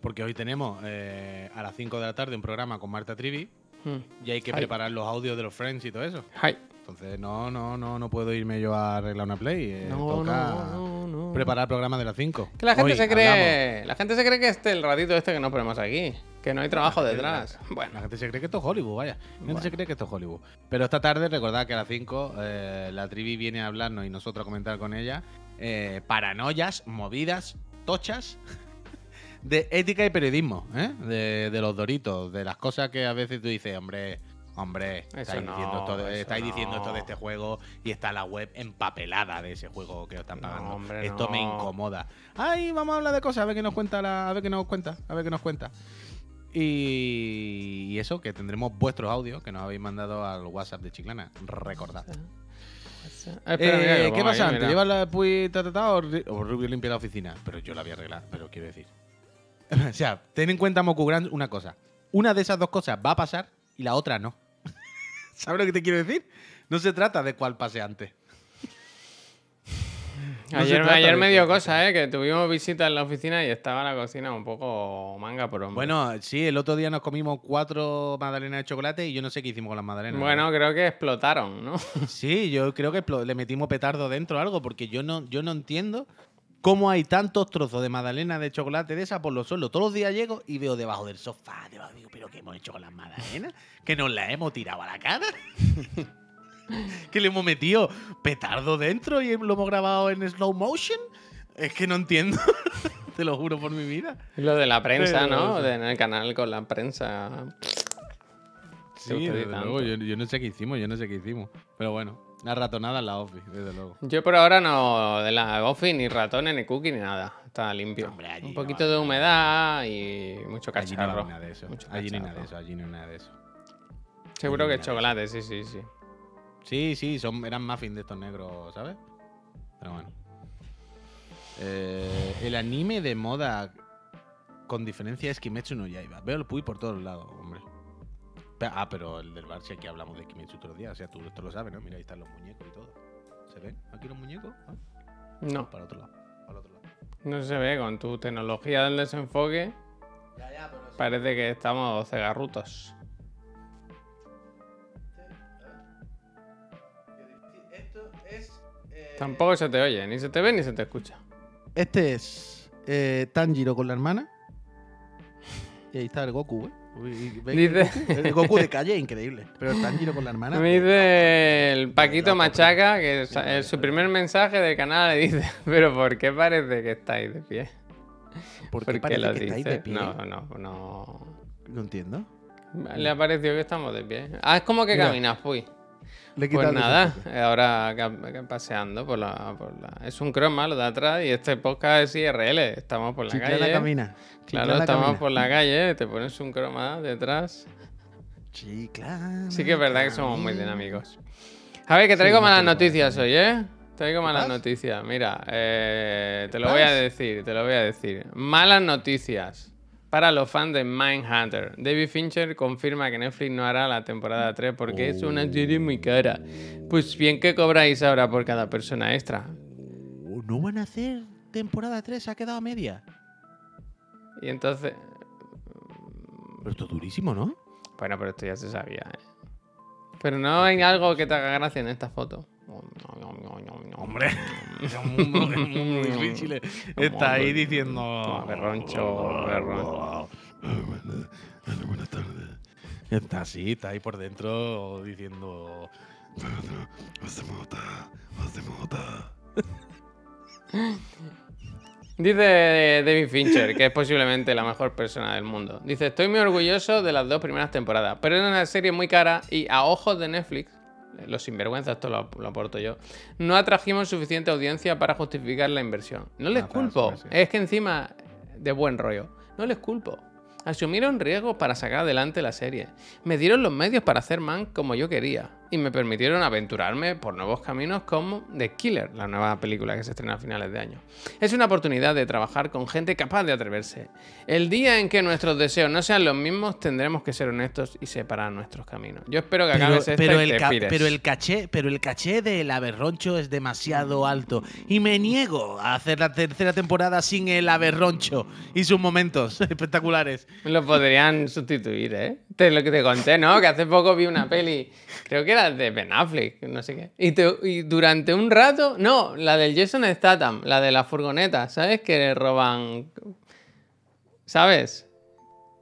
Porque hoy tenemos eh, a las 5 de la tarde un programa con Marta Trivi Hmm. y hay que preparar los audios de los friends y todo eso. Hi. Entonces, no, no, no, no puedo irme yo a arreglar una play. eh, No, toca no, no, no. preparar el programa de las 5. Que la gente se cree. La gente se cree que este el ratito este que nos ponemos aquí. Que no hay trabajo detrás. La Bueno. gente se cree que esto es Hollywood, vaya. La gente Bueno. se cree que esto es Hollywood. Pero esta tarde, recordad que a las 5 la trivi viene a hablarnos y nosotros a comentar con ella eh, paranoias, movidas, tochas [LAUGHS] de ética y periodismo, ¿eh? De, de los doritos, de las cosas que a veces tú dices, hombre. Hombre, estáis, no, diciendo, esto de, diciendo este juego y está la web empapelada de ese juego que os están No, pagando. hombre, esto me incomoda. Ay, vamos a hablar de cosas, a ver qué nos cuenta la, a ver qué nos cuenta, a ver qué nos cuenta. Y, y eso, que tendremos vuestros audios que nos habéis mandado al WhatsApp de Chiclana. Recordad. Ah, espera, Eh, ¿Qué pasa antes? ¿Llevas la Puy o, Rubio limpia la oficina? Pero yo la voy a arreglar, pero quiero decir. [LAUGHS] o sea, ten en cuenta, Mokugran, una cosa. Una de esas dos cosas va a pasar y la otra no. ¿Sabes lo que te quiero decir? No se trata de cuál pase antes. No Ayer, ayer me dio cosa, ¿eh? Que tuvimos visita en la oficina y estaba la cocina un poco manga por hombre. Bueno, sí, el otro día nos comimos cuatro magdalenas de chocolate y yo no sé qué hicimos con las magdalenas. Bueno, creo que explotaron, ¿no? Sí, yo creo que le metimos petardo dentro o algo, porque yo no, yo no entiendo cómo hay tantos trozos de magdalena de chocolate de esa por los suelos. Todos los días llego y veo debajo del sofá, debajo, digo, ¿pero qué hemos hecho con las magdalenas? ¿Que nos las hemos tirado a la cara? [LAUGHS] ¿Que le hemos metido petardo dentro y lo hemos grabado en slow motion? Es que no entiendo. [LAUGHS] Te lo juro por mi vida. Lo de la prensa, Pero, ¿no? en el canal con la prensa. Sí, luego, yo, yo no sé qué hicimos, yo no sé qué hicimos. Pero bueno, la ratonada en la office, desde luego. Yo por ahora no, de la Goffy, ni ratones, ni cookie, ni nada. Está limpio. Hombre, allí Un poquito de humedad y mucho Allí no cacharro. nada de eso. Allí no nada de cacharro. eso, allí no hay nada de eso. Seguro que Allí nada chocolate, sí, sí, sí. Sí, sí, son, eran muffins de estos negros, ¿sabes? Pero bueno. Eh, el anime de moda con diferencia es Kimetsu no Yaiba. Veo el Puy por todos lados, hombre. Ah, pero el del bar sí aquí hablamos de Kimetsu los días. O sea, tú esto lo sabes, ¿no? Mira, ahí están los muñecos y todo. ¿Se ven aquí los muñecos? Ah, No, Para el otro lado. Para el otro lado. no se ve. Con tu tecnología del desenfoque, Ya, ya, pero parece que estamos cegarrutos. Esto es. eh, Tampoco se te oye, ni se te ve ni se te escucha. Este es eh, Tanjiro con la hermana. Y ahí está el Goku, ¿eh? Uy, y- ¿veis [LAUGHS] el Dice- Goku? El Goku de calle, increíble. Pero Tanjiro con la hermana. Me dice el Paquito Machaca que sa- en su primer mensaje del canal le dice, [LAUGHS] pero ¿por qué parece que estáis de pie? ¿Por ¿Por qué qué parece lo que estáis dice? de pie? No, no, no. No entiendo. Le ha parecido que estamos de pie. Ah, es como que Mira. caminas, fui. Le Pues nada, ahora paseando por la, por la- Es un croma lo de atrás y este podcast es IRL. Estamos por la Chiclana calle. camina. Claro, estamos camina. por la calle, te pones un croma detrás. Chiclana Sí que es verdad que somos muy dinámicos. A ver, que traigo Sí, malas noticias hoy, ¿eh? Traigo malas noticias. Mira, eh, te lo ¿Qué voy a decir, te lo voy a decir. Malas noticias para los fans de Mindhunter. David Fincher confirma que Netflix no hará la temporada 3 porque es una serie muy cara. Pues bien, ¿qué cobráis ahora por cada persona extra? Oh, ¿No van a hacer temporada 3? ¿Se ha quedado a media? Y entonces... Pero esto es durísimo, ¿no? Bueno, pero esto ya se sabía, ¿eh? Pero no hay algo que te haga gracia en esta foto. Hombre. [LAUGHS] Es mundo difícil. Está ahí diciendo. Berroncho, berroncho. Buenas tardes. Está así, está ahí por dentro diciendo. [LAUGHS] Dice David Fincher, que es posiblemente la mejor persona del mundo. Dice, estoy muy orgulloso de las dos primeras temporadas, pero es una serie muy cara y a ojos de Netflix, los sinvergüenzas, esto lo, lo aporto yo, no atrajimos suficiente audiencia para justificar la inversión. No les culpo, es que encima de buen rollo, no les culpo. Asumieron riesgos para sacar adelante la serie. Me dieron los medios para hacer man como yo quería. Y me permitieron aventurarme por nuevos caminos como The Killer, la nueva película que se estrena a finales de año. Es una oportunidad de trabajar con gente capaz de atreverse. El día en que nuestros deseos no sean los mismos, tendremos que ser honestos y separar nuestros caminos. Yo espero que Pero, acabes esta pero y el te pires. pero el caché, pero el caché del aberroncho es demasiado alto. Y me niego a hacer la tercera temporada sin el aberroncho y sus momentos [LAUGHS] espectaculares. Lo podrían sustituir, ¿eh? Te, lo que te conté, ¿no? Que hace poco vi una peli, creo que era de Ben Affleck, no sé qué. Y, te- y durante un rato, no, la del Jason Statham, la de la furgoneta, ¿sabes? Que le roban, ¿sabes?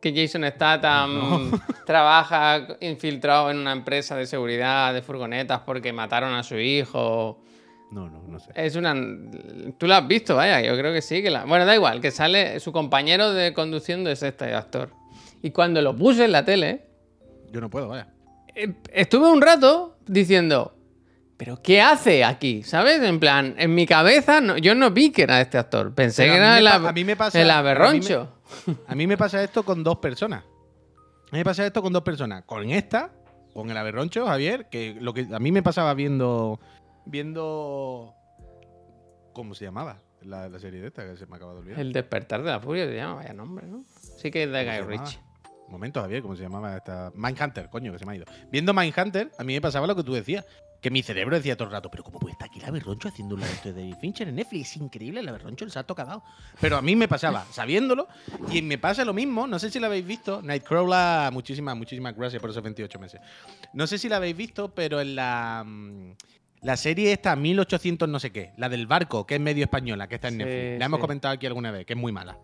Que Jason Statham [LAUGHS] trabaja infiltrado en una empresa de seguridad de furgonetas porque mataron a su hijo. No, no, no sé. Es una. Tú la has visto, vaya, yo creo que sí. Que la... Bueno, da igual, que sale. Su compañero de conduciendo es este actor. Y cuando lo puse en la tele, Yo no puedo, vaya. Eh, estuve un rato diciendo. ¿Pero qué hace aquí? ¿Sabes? En plan, en mi cabeza, no- yo no vi que era este actor. Pensé Pero que era el, a mí me pasa- el a mí me- aberroncho. A mí me pasa esto con dos personas. A mí me pasa esto con dos personas. Con esta, con el aberroncho, Javier, que lo que a mí me pasaba viendo. Viendo. ¿Cómo se llamaba? La, la serie de esta que se me acaba de olvidar. El despertar de la furia se llama, vaya nombre, ¿no? Sí que es de ¿Cómo se Guy? Ritchie. Momento, Javier, ¿cómo se llamaba esta? Mindhunter, coño, que se me ha ido. Viendo Mindhunter, a mí me pasaba lo que tú decías. Que mi cerebro decía todo el rato, pero ¿cómo puede estar aquí el aberroncho haciendo un de David Fincher en Netflix? Es increíble, el aberroncho el salto cagado. Pero a mí me pasaba, sabiéndolo, y me pasa lo mismo, no sé si lo habéis visto, Nightcrawler, muchísimas, muchísimas gracias por esos 28 meses. No sé si la habéis visto, pero en la... mm, La serie esta, 1800 no sé qué, la del barco, que es medio española, que está en Sí, Netflix. La hemos comentado aquí alguna vez, que es muy mala.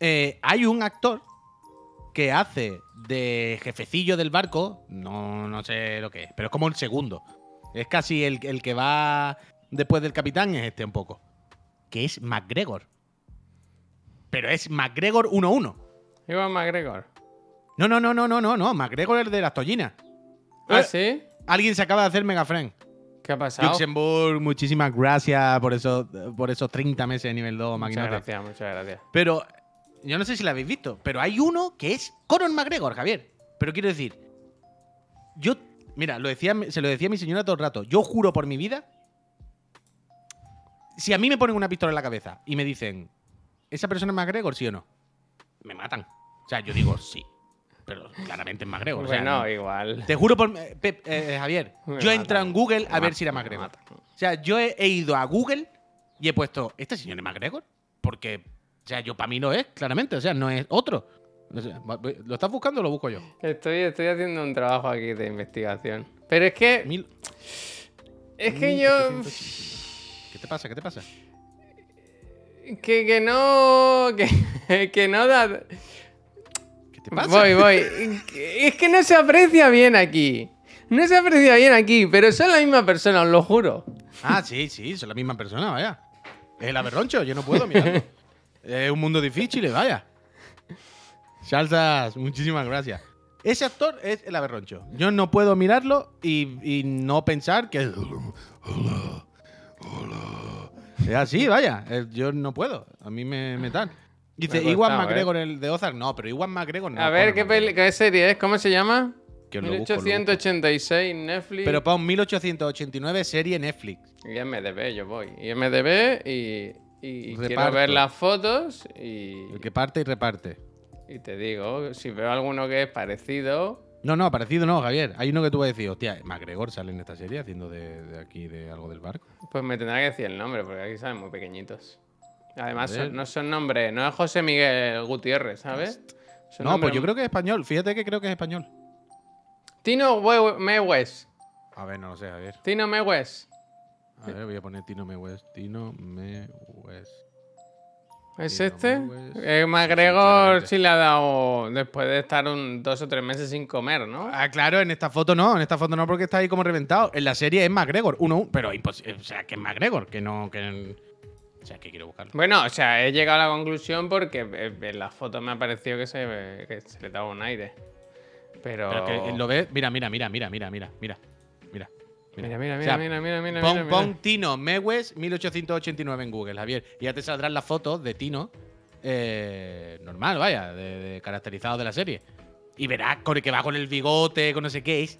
Eh, hay un actor que hace de jefecillo del barco, no, no sé lo que es, pero es como el segundo. Es casi el, el que va después del capitán, es este un poco. Que es McGregor. Pero es McGregor 1-1. Iwan McGregor. No, no, no, no, no, no, no. McGregor es de las tollinas. ¿Ah, sí? Alguien se acaba de hacer Mega Friend. ¿Qué ha pasado? Luxemburg, muchísimas gracias por esos, por esos 30 meses de nivel 2, Muchas gracias, muchas gracias. Pero yo no sé si la habéis visto, pero hay uno que es Conor McGregor, Javier. Pero quiero decir, yo, mira, lo decía, se lo decía a mi señora todo el rato. Yo juro por mi vida, si a mí me ponen una pistola en la cabeza y me dicen, ¿esa persona es McGregor, sí o no? Me matan. O sea, yo digo sí, pero claramente es McGregor. o sea, Bueno, no- igual. te juro por. eh, Pep- eh, Javier, Me yo he entrado en Google a me ver si era McGregor. O sea, yo he, he ido a Google y he puesto, ¿este señor es McGregor? Porque, o sea, yo para mí no es, claramente. O sea, no es otro. O sea, ¿Lo estás buscando o lo busco yo? Estoy, estoy haciendo un trabajo aquí de investigación. Pero es que. Mil- Es que yo. 1800. ¿Qué te pasa? ¿Qué te pasa? Que, que no. Que, [LAUGHS] que no da. ¿Qué te pasa? Voy, voy. Es que no se aprecia bien aquí. No se aprecia bien aquí, pero son la misma persona, os lo juro. Ah, sí, sí, son la misma persona, vaya. Es el aberroncho, yo no puedo mirarlo. [LAUGHS] es un mundo difícil, vaya. Salsas, muchísimas gracias. Ese actor es el aberroncho. Yo no puedo mirarlo y, y no pensar que. Hola, hola. Es así, vaya. Eh, Yo no puedo. A mí me, me tal. Dice, Iwan McGregor, el de Ozark. No, pero Iwan McGregor no. A ver, ¿qué, peli- qué serie es? ¿Cómo se llama? Que os lo busco, lo busco. 1886, Netflix. Pero pon 1889 serie Netflix. Y MDB, yo voy. Y MDB y. Y quiero Reparto. ver las fotos y, El que parte y reparte. y te digo, si veo alguno que es parecido, No, no, parecido no, Javier. Hay uno que tú vas a decir, hostia, McGregor sale en esta serie haciendo de, de aquí de algo del barco. pues me tendrá que decir el nombre, porque aquí salen muy pequeñitos. Además, son- no son nombres, no es José Miguel Gutiérrez, ¿sabes? Son no, nombres- pues yo creo que es español. Fíjate que creo que es español. Tino We- Mewes. A ver, no lo sé, Javier. Tino Mewes. A ver, voy a poner Tino Me West. Tino Me West. ¿Es este? Eh, McGregor sí le ha dado después de estar un, dos o tres meses sin comer, ¿no? Ah, claro, en esta foto no, en esta foto no porque está ahí como reventado. En la serie es McGregor, uno, pero imposible. O sea, que es McGregor, que no. Que, o sea, que quiero buscarlo. Bueno, o sea, he llegado a la conclusión porque eh, en la foto me ha parecido que se, que se le daba un aire. Pero. Pero que lo ves. Mira, mira, mira, mira, mira, mira, mira. Mira. Mira, mira, O mira, sea, mira, mira, mira, Pon, mira, pon. Tino Mewes 1889 en Google, Javier. Y ya te saldrán las fotos de Tino. eh, normal, vaya, de, de caracterizado de la serie. Y verás con el que va con el bigote, con no sé qué es.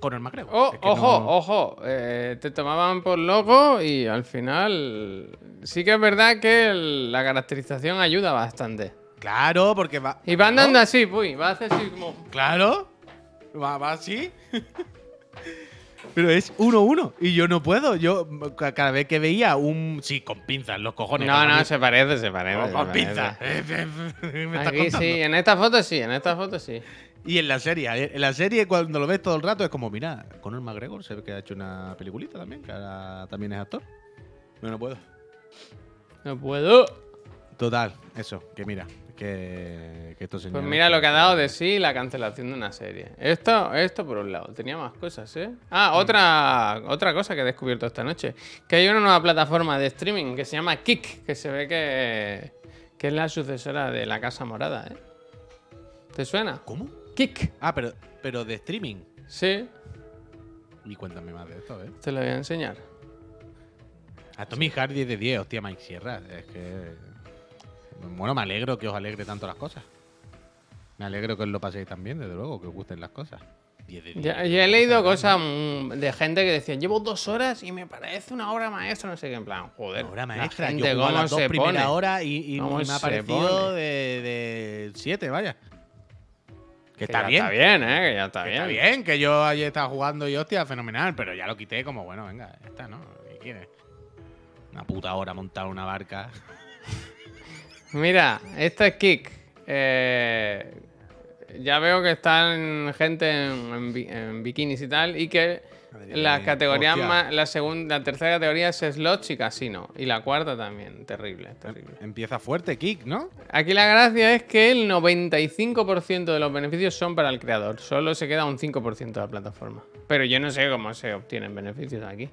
Conor McGregor. Oh, Es que ojo, no- ojo, eh, te tomaban por loco y al final sí que es verdad que el- la caracterización ayuda bastante. Claro, porque va. Y va andando así, uy, va a hacer así como... Claro. Va, va así. [LAUGHS] Pero es 1-1. Y yo no puedo. Yo ca- cada vez que veía un. Sí, con pinzas, los cojones. No, no, se parece, se parece. Se con pinzas. [LAUGHS] Aquí sí, en esta foto sí, en esta foto sí. Y en la serie, eh, en la serie cuando lo ves todo el rato es como, mira, Conor McGregor se ve que ha hecho una peliculita también, que ahora también es actor. No, no puedo. No puedo. Total, eso, que mira, que, que estos Pues mira lo que ha dado de sí la cancelación de una serie. Esto, esto por un lado. Tenía más cosas, ¿eh? Ah, otra, otra cosa que he descubierto esta noche. Que hay una nueva plataforma de streaming que se llama Kick, que se ve que, que es la sucesora de la Casa Morada, ¿eh? ¿Te suena? ¿Cómo? Kick. Ah, pero, pero de streaming. Sí, Y cuéntame más de esto, ¿eh? te lo voy a enseñar. A Tommy Hardy 10 de 10, hostia, Mike Sierra. Es que. Bueno, me alegro que os alegre tanto las cosas. Me alegro que os lo paséis también, desde luego, que os gusten las cosas. 10 de 10. Ya, ya he leído cosas mm, de gente que decía, llevo dos horas y me parece una obra maestra, no sé qué, en plan, joder. Obra la maestra. gente Yo cómo las dos se primeras pone. horas y, y ¿Cómo me ha parecido pone? de 7, vaya. Que, Que está ya bien. Está bien, ¿eh? Que ya está que bien. Está bien, que yo ayer estaba jugando y hostia, fenomenal, pero ya lo quité como, bueno, venga, ya está, ¿no? ¿Qué quieres? Una puta hora montar una barca. Mira, esta es Kick. Eh, ya veo que están gente en, en bi- en bikinis y tal. Y que las categorías hostia. más. La segunda, la tercera categoría es slots y casino. Y la cuarta también. Terrible, terrible. Empieza fuerte, Kick, ¿no? Aquí la gracia es que el 95% de los beneficios son para el creador. Solo se queda un 5% de la plataforma. Pero yo no sé cómo se obtienen beneficios aquí.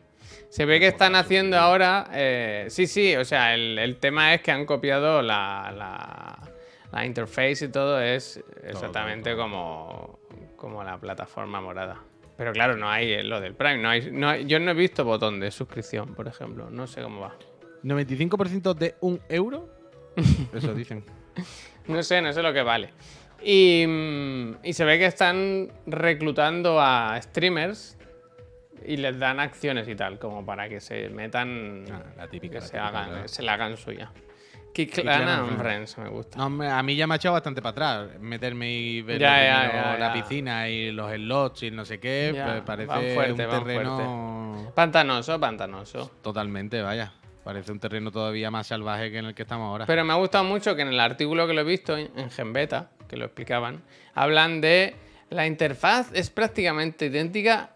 Se ve que están haciendo ahora. eh, sí, sí, o sea, el, el tema es que han copiado la, la, la interface y todo. Es exactamente Como, como la plataforma morada. Pero claro, no hay eh, lo del Prime. No hay, no hay- yo no he visto botón de suscripción, por ejemplo. No sé cómo va. 95% de un euro. [LAUGHS] Eso dicen. No sé, no sé lo que vale. Y, mm, y se ve que están reclutando a streamers y les dan acciones y tal, como para que se metan. Ah, la típica, Que la se, típica, hagan, claro. se la hagan suya. Clan and Friends, me gusta. No, me- a mí ya me ha echado bastante para atrás. Meterme y ver Ya, ya, ya, la piscina y los slots y no sé qué. Pues parece fuerte, un terreno. Pantanoso, pantanoso. Totalmente, vaya. Parece un terreno todavía más salvaje que en el que estamos ahora. Pero me ha gustado mucho que en el artículo que lo he visto en, en Genbeta, que lo explicaban, hablan de la interfaz es prácticamente idéntica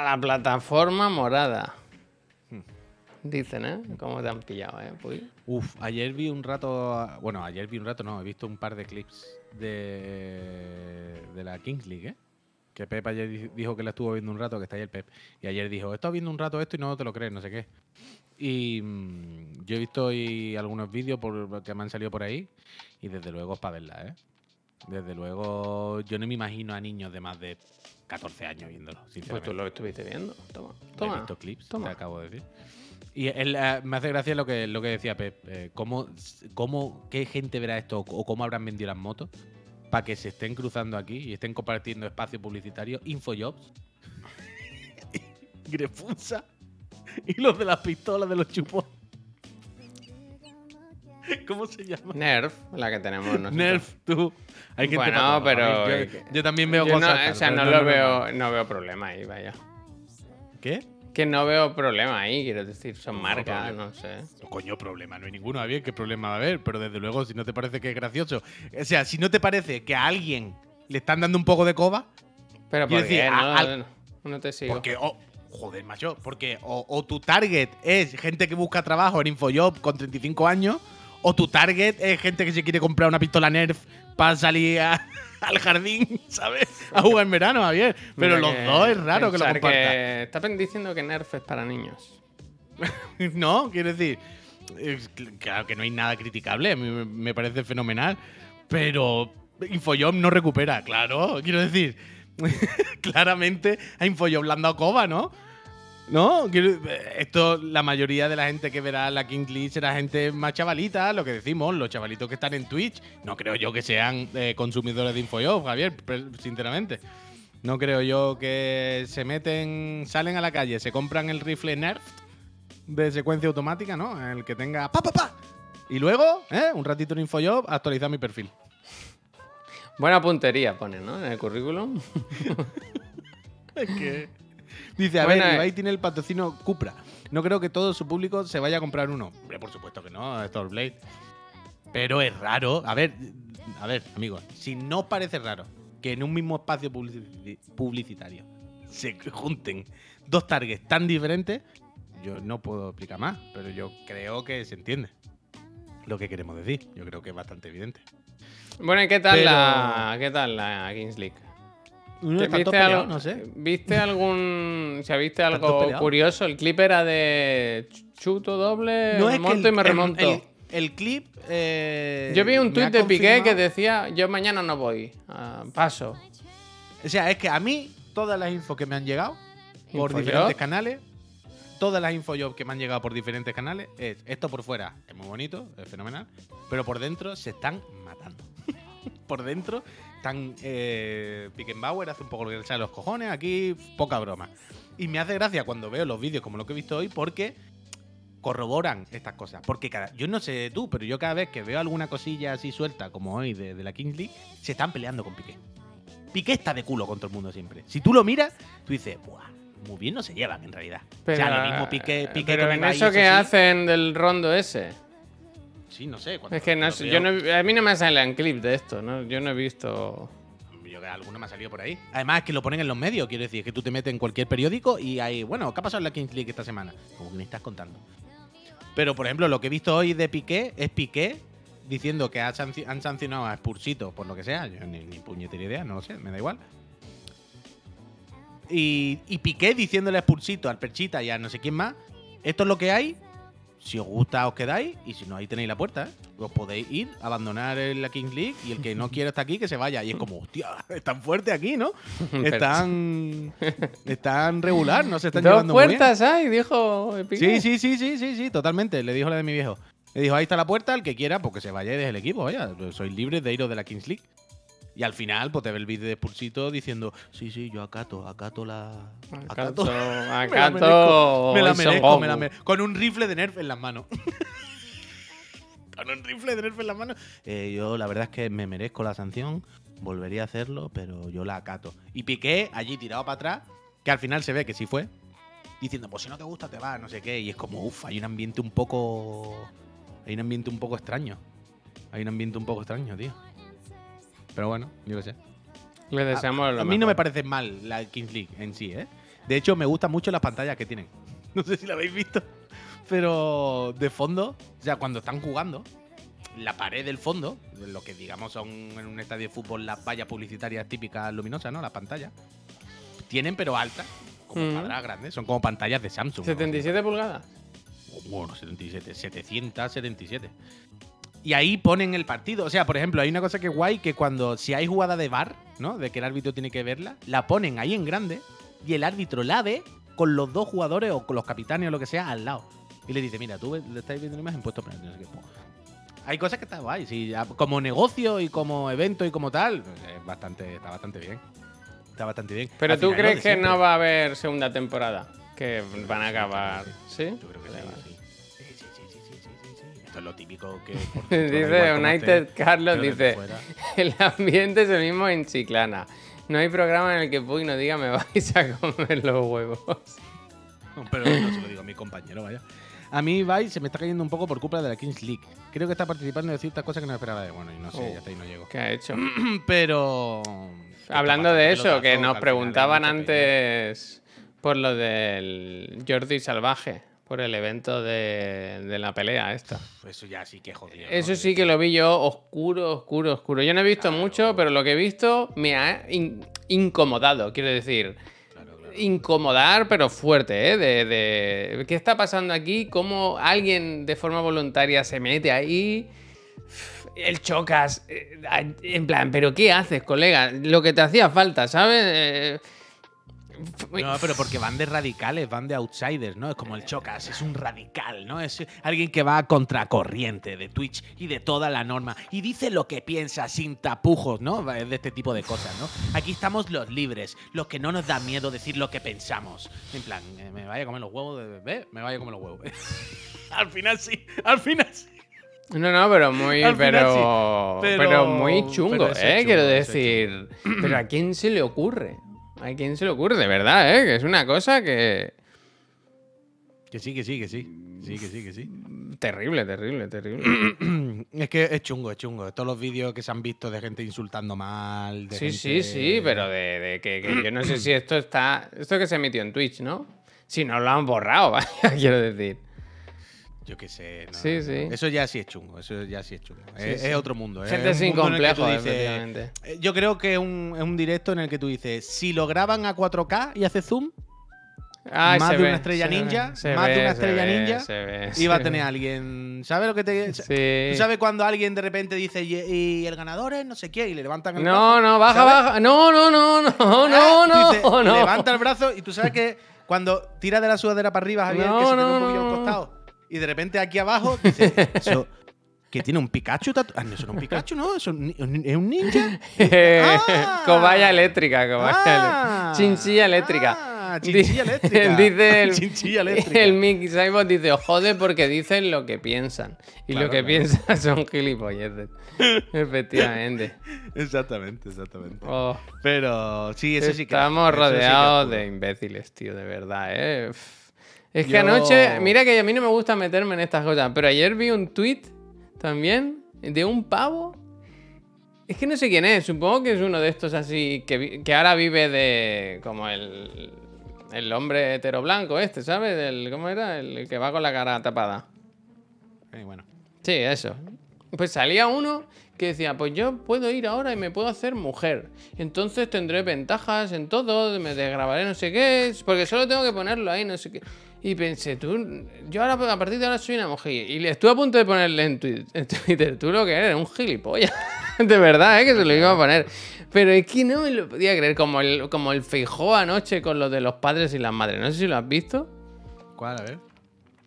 a la plataforma morada. Hmm. Dicen, ¿eh? ¿Cómo te han pillado, eh? Puy? Uf, ayer vi un rato. Bueno, ayer vi un rato, no, he visto un par de clips de, de la Kings League, ¿eh? Que Pep ayer di- dijo que la estuvo viendo un rato, que está ahí el Pep. Y ayer dijo, he estado viendo un rato esto y no te lo crees, no sé qué. Y mm, yo he visto hoy algunos vídeos por, que me han salido por ahí y desde luego es para verla, ¿eh? Desde luego yo no me imagino a niños de más de 14 años viéndolo, Pues tú lo estuviste viendo. Toma, He toma. visto clips, toma. te acabo de decir. Y él, eh, me hace gracia lo que, lo que decía Pep. eh, ¿cómo, cómo, ¿Qué gente verá esto o cómo habrán vendido las motos para que se estén cruzando aquí y estén compartiendo espacio publicitario? Infojobs, [LAUGHS] Grefusa y los de las pistolas de los chupos. [LAUGHS] ¿Cómo se llama? Nerf, la que tenemos nosotros. Nerf, tú. Hay que Bueno, pero-. Yo, yo también veo Yo no, cosas. o sea, no, lo no, no, veo, no veo problema ahí, vaya. no. ¿Qué? Que no veo problema ahí, quiero decir, son No, marcas, no sé. Coño, problema, no hay ninguno, Javier. ¿Qué problema va a haber? Pero desde luego, si no te parece que es gracioso. O sea, si no te parece que a alguien le están dando un poco de coba, Pero ¿por qué? decir, No, a- al- no te sigo. porque, oh, Joder, macho, porque o, o tu target es gente que busca trabajo en Infojob con 35 años, o tu target es gente que se quiere comprar una pistola Nerf para salir a- [LAUGHS] al jardín, [LAUGHS] ¿sabes? A jugar en verano, Javier. Pero Mira los dos es raro que lo compartan. Está diciendo que Nerf es para niños. [LAUGHS] No, quiero decir, claro que no hay nada criticable, a mí me- me parece fenomenal, pero Infojob no recupera, claro, quiero decir, claramente a Infojob le han dado coba, ¿no? No, quiero- esto, la mayoría de la gente que verá la King League será gente más chavalita, lo que decimos, los chavalitos que están en Twitch. No creo yo que sean eh, consumidores de Infojob, Javier, sinceramente. No creo yo que se meten, salen a la calle, se compran el rifle Nerf de secuencia automática, ¿no? El que tenga pa pa pa. Y luego, ¿eh? Un ratito en Infojob, actualizar mi perfil. Buena puntería pone, ¿no? En el currículum. [LAUGHS] Dice, a Buena, ver, eh. Ibai tiene el patrocinio Cupra. No creo que todo su público se vaya a comprar uno. Hombre, por supuesto que no, es Blade. Pero es raro. A ver, a ver, amigos, si no parece raro que en un mismo espacio publici- publicitario se junten dos targets tan diferentes, yo no puedo explicar más, pero yo creo que se entiende lo que queremos decir. Yo creo que es bastante evidente. Bueno, ¿y qué tal Pero- la qué tal la Kings League? Uno ¿Te- está ¿Viste, todo peleado, algo, no sé. ¿Viste algún. O sea, ¿viste algo curioso? El clip era de chuto doble, No es que monto el, y me remonto. El, el clip. eh, Yo vi un tuit de Piqué que decía: Yo mañana no voy. ah, paso. O sea, es que a mí, todas las infos que me han llegado por diferentes canales, todas las infojobs que me han llegado por diferentes canales, es esto por fuera es muy bonito, es fenomenal, pero por dentro se están matando. [LAUGHS] por dentro están. Eh, Pickenbauer hace un poco lo que le sale los cojones, aquí poca broma. Y me hace gracia cuando veo los vídeos como lo que he visto hoy, porque corroboran estas cosas. Porque cada, yo no sé tú, pero yo cada vez que veo alguna cosilla así suelta, como hoy de, de la Kings League, se están peleando con Piqué. Piqué está de culo con todo el mundo siempre. Si tú lo miras, tú dices, Buah, muy bien no se llevan en realidad. o sea, lo mismo Piqué, Piqué pero con en eso que sí. hacen del rondo ese. Sí, no sé. Es que no yo no he- a mí no me salen clip de esto, ¿no? Yo no he visto. Yo que alguno me ha salido por ahí. Además, es que lo ponen en los medios. Quiero decir, que tú te metes en cualquier periódico y hay, bueno, ¿qué ha pasado en la Kings League esta semana? Como que me estás contando. Pero, por ejemplo, lo que he visto hoy de Piqué es Piqué diciendo que han sancionado a Spursito por lo que sea. Yo ni, ni puñetera idea, no lo sé, me da igual. Y, y Piqué diciéndole a Spursito, al Perchita y a no sé quién más, esto es lo que hay. Si os gusta, os quedáis. Y si no, ahí tenéis la puerta. ¿eh? Os podéis ir, abandonar la Kings League. Y el que no [LAUGHS] quiera estar aquí, que se vaya. Y es como, hostia, [LAUGHS] están fuerte aquí, ¿no? [LAUGHS] Están. Están regular, no se están Dos llevando muy bien. puertas hay, dijo. Sí, sí, sí, sí, sí, sí, totalmente. Le dijo la de mi viejo. Le dijo, ahí está la puerta, el que quiera, pues que se vaya y deje el equipo, vaya. Sois libres de iros de la Kings League. Y al final, pues te ve el vídeo de Spursito diciendo, sí, sí, yo acato, acato la. Acato, [LAUGHS] me la acato merezco, me la merezco, me la merezco. Con un rifle de Nerf en las manos. [LAUGHS] Con un rifle de Nerf en las manos. Eh, yo la verdad es que me merezco la sanción, volvería a hacerlo, pero yo la acato. Y Piqué allí tirado para atrás, que al final se ve que sí fue, diciendo, pues si no te gusta te vas, no sé qué. Y es como, uff, hay un ambiente un poco... Hay un ambiente un poco extraño. Hay un ambiente un poco extraño, tío. Pero bueno, yo qué sé. Le deseamos lo A mí no me parece mal la Kings League en sí, ¿eh? De hecho, me gustan mucho las pantallas que tienen. [LAUGHS] No sé si la habéis visto. Pero de fondo, o sea, cuando están jugando, la pared del fondo, lo que digamos son en un estadio de fútbol las vallas publicitarias típicas luminosas, ¿no? Las pantallas. Tienen, pero altas. Como Mm. cuadradas grandes. Son como pantallas de Samsung. ¿no? 77 pulgadas. Bueno, 77, 777. Y ahí ponen el partido. O sea, por ejemplo, hay una cosa que es guay, que cuando, si hay jugada de bar, ¿no? De que el árbitro tiene que verla, la ponen ahí en grande y el árbitro la ve con los dos jugadores o con los capitanes o lo que sea al lado. Y le dice, mira, tú le estáis viendo la imagen, puesto penalti, no sé qué. Pum. Hay cosas que están guay, sí, como negocio y como evento y como tal, pues, es bastante, está bastante bien. Está bastante bien. Pero Al tú final, crees que siempre. no va a haber segunda temporada. Que van a acabar. ¿Sí? Yo creo que. Sí, Esto es lo típico que. [LAUGHS] Dice United Carlos, dice, [LAUGHS] el ambiente es el mismo en Chiclana. No hay programa en el que Puy no diga me vais a comer los huevos. Pero no se lo digo a mi compañero, vaya. A mí, Ibai se me está cayendo un poco por culpa de la Kings League. Creo que está participando de ciertas cosas que no esperaba de. Bueno, y no sé, Oh. ya está ahí no llego. ¿Qué ha hecho? [CLEARS THROAT] Pero. Hablando de eso, que nos preguntaban antes Por lo del Jordi Salvaje, por el evento de, de la pelea esta. Eso ya sí que jodido. ¿no? Eso sí que lo vi yo oscuro, oscuro, oscuro. Yo no he visto mucho, pero lo que he visto me ha in- incomodado, quiero decir. Claro, claro. Incomodar, pero fuerte, ¿eh? De, de- ¿Qué está pasando aquí? ¿Cómo alguien de forma voluntaria se mete ahí? El chocas. eh, En plan, ¿pero qué haces, colega? Lo que te hacía falta, ¿sabes? Eh, No, pero porque van de radicales, van de outsiders, ¿no? Es como el Chocas, es un radical, ¿no? Es alguien que va a contracorriente de Twitch y de toda la norma y dice lo que piensa sin tapujos, ¿no? Es de este tipo de cosas, ¿no? Aquí estamos los libres, los que no nos da miedo decir lo que pensamos. En plan, eh, me vaya a comer los huevos de bebé, me vaya a comer los huevos. [LAUGHS] al final sí, al final sí. No, no, pero muy, final pero, sí, pero, pero- muy chungo, pero ¿eh? Quiero chungo, es decir. Pero ¿a quién se le ocurre? ¿A quién se le ocurre? De verdad, ¿eh? Que es una cosa que. Que sí, que sí, que sí. Sí, que sí, que sí. Terrible, terrible, terrible. [CLEARS THROAT] Es que es chungo, es chungo. Todos los vídeos que se han visto de gente insultando mal. De Sí, gente- sí, sí, pero de, de que, que yo no sé si esto está. Esto que se emitió en Twitch, ¿no? Si no lo han borrado, [LAUGHS] quiero decir. Yo qué sé. no, Sí, no, no. sí. Eso ya sí es chungo. Eso ya sí es chungo. es, sí. es otro mundo. es Gente sin complejos, dices-. Eh, Yo creo que es un, es un directo en el que tú dices: si lo graban a 4K y hace zoom, Ay, Más de ve, una estrella ve, ninja, más de una estrella ninja, iba a tener alguien. ¿Sabes lo que te.? Sí. ¿Tú sabes cuando alguien de repente dice: y, y el ganador es no sé qué? Y le levantan el brazo? No, no, baja, ¿sabes? baja. No, no, no, no, Ah, no, tú no, dices, no. Levanta el brazo y tú sabes que cuando tira de la sudadera para arriba, Javier, No, que se te no, un poquillo no, al no. costado. Y de repente aquí abajo dice, [LAUGHS] eso, que tiene un Pikachu Ah, no, eso no es un Pikachu, ¿no? Eso es un ninja. [LAUGHS] Ah. Cobaya eléctrica, cobaya Ah. eléctrica. Chinchilla eléctrica. Ah, chinchilla Di- eléctrica. [LAUGHS] dice el, Chinchilla eléctrica. el Mickey Simon dice, jode porque dicen lo que piensan. Y Claro, lo que claro. piensan son gilipolleces. Efectivamente. Exactamente, exactamente. Oh, Pero sí, eso sí que. estamos eso sí que es rodeados de imbéciles, tío, de verdad, ¿eh? Uf. Es que Yo- anoche, mira que a mí no me gusta meterme en estas cosas, pero ayer vi un tweet también de un pavo. Es que no sé quién es, supongo que es uno de estos así que ahora vive de. como el. el hombre hetero blanco este, ¿sabes? El, ¿Cómo era? El que va con la cara tapada. Eh, bueno. Sí, eso. Pues salía uno que decía, pues yo puedo ir ahora y me puedo hacer mujer. Entonces tendré ventajas en todo, me desgrabaré no sé qué, porque solo tengo que ponerlo ahí, no sé qué. Y pensé, tú, yo ahora a partir de ahora soy una mujer. Y le estuve a punto de ponerle en, twi- en Twitter, tú lo que eres, un gilipollas. [LAUGHS] de verdad, ¿eh? que se lo iba a poner. Pero es que no me lo podía creer, como el, como el feijó anoche con lo de los padres y las madres. No sé si lo has visto. ¿Cuál? A ver.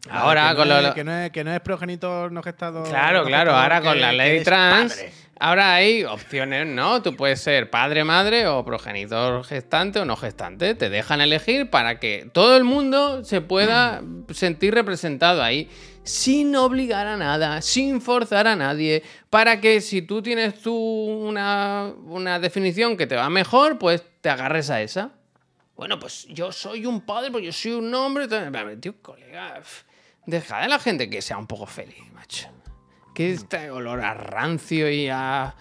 Ahora, que con no lo- es, que, no es, que no es progenitor no gestado. Claro, no claro, ahora con la ley trans, padre. Ahora hay opciones, ¿no? Tú puedes ser padre, madre o progenitor gestante o no gestante. Te dejan elegir para que todo el mundo se pueda sentir representado ahí, sin obligar a nada, sin forzar a nadie, para que si tú tienes tú una, una definición que te va mejor, pues te agarres a esa. Bueno, pues yo soy un padre, pues yo soy un hombre. Tío, colega, deja de la gente que sea un poco feliz, macho. Que este olor a rancio y a.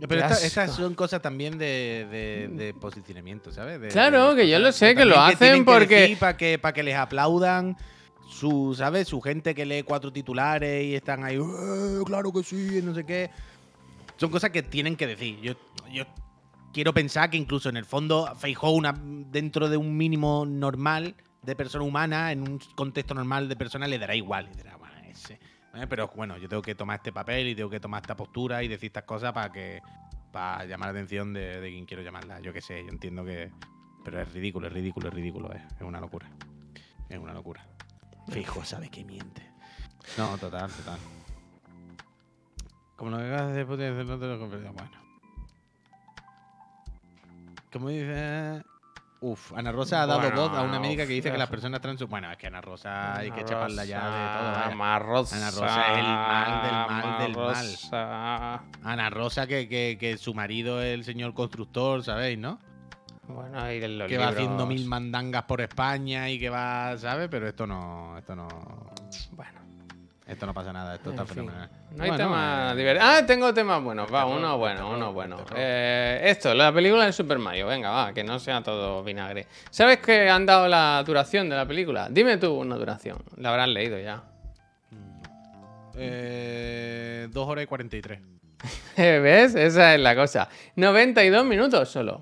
Pero qué esta- estas son cosas también de, de- de posicionamiento, ¿sabes? De- Claro, que yo lo sé, que lo hacen que porque- decir Para que, para que les aplaudan su, ¿sabes? Su gente que lee cuatro titulares y están ahí, "Eh, claro que sí, no sé qué. Son cosas que tienen que decir. Yo, yo quiero pensar que incluso en el fondo Feijóo una dentro de un mínimo normal de persona humana, en un contexto normal de persona, le dará igual. Le dirá, "Bueno, ese". ¿Eh? Pero bueno, yo tengo que tomar este papel y tengo que tomar esta postura y decir estas cosas para que para llamar la atención de, de quien quiero llamarla. Yo qué sé, yo entiendo que... Pero es ridículo, es ridículo, es ridículo. Es, es una locura. Es una locura. Fijo, sabe que miente. No, total, total. Como lo que acabas de decir, podría hacerlo, te lo. Bueno. Como dice... Uf, Ana Rosa ha dado Bueno, voz a una médica que dice que las personas trans... Bueno, es que Ana Rosa hay que Ana chaparla ya de todo. Ana Rosa. Ana Rosa es el mal del mal del mal. Rosa. Ana Rosa, que, que, que su marido es el señor constructor, ¿sabéis, no? Bueno, ahí en los que va libros. haciendo mil mandangas por España y que va, ¿sabes? Pero esto no, esto no. Bueno. Esto no pasa nada, esto está fin, fenomenal. No hay Bueno, tema eh, divertido. Ah, tengo temas buenos. Va, uno bueno, uno bueno. Eh, esto, la película de Super Mario. Venga, va, que no sea todo vinagre. ¿Sabes que han dado la duración de la película? Dime tú una duración. La habrás leído ya. Eh, 2 horas y 43. [LAUGHS] ¿Ves? Esa es la cosa. 92 minutos solo.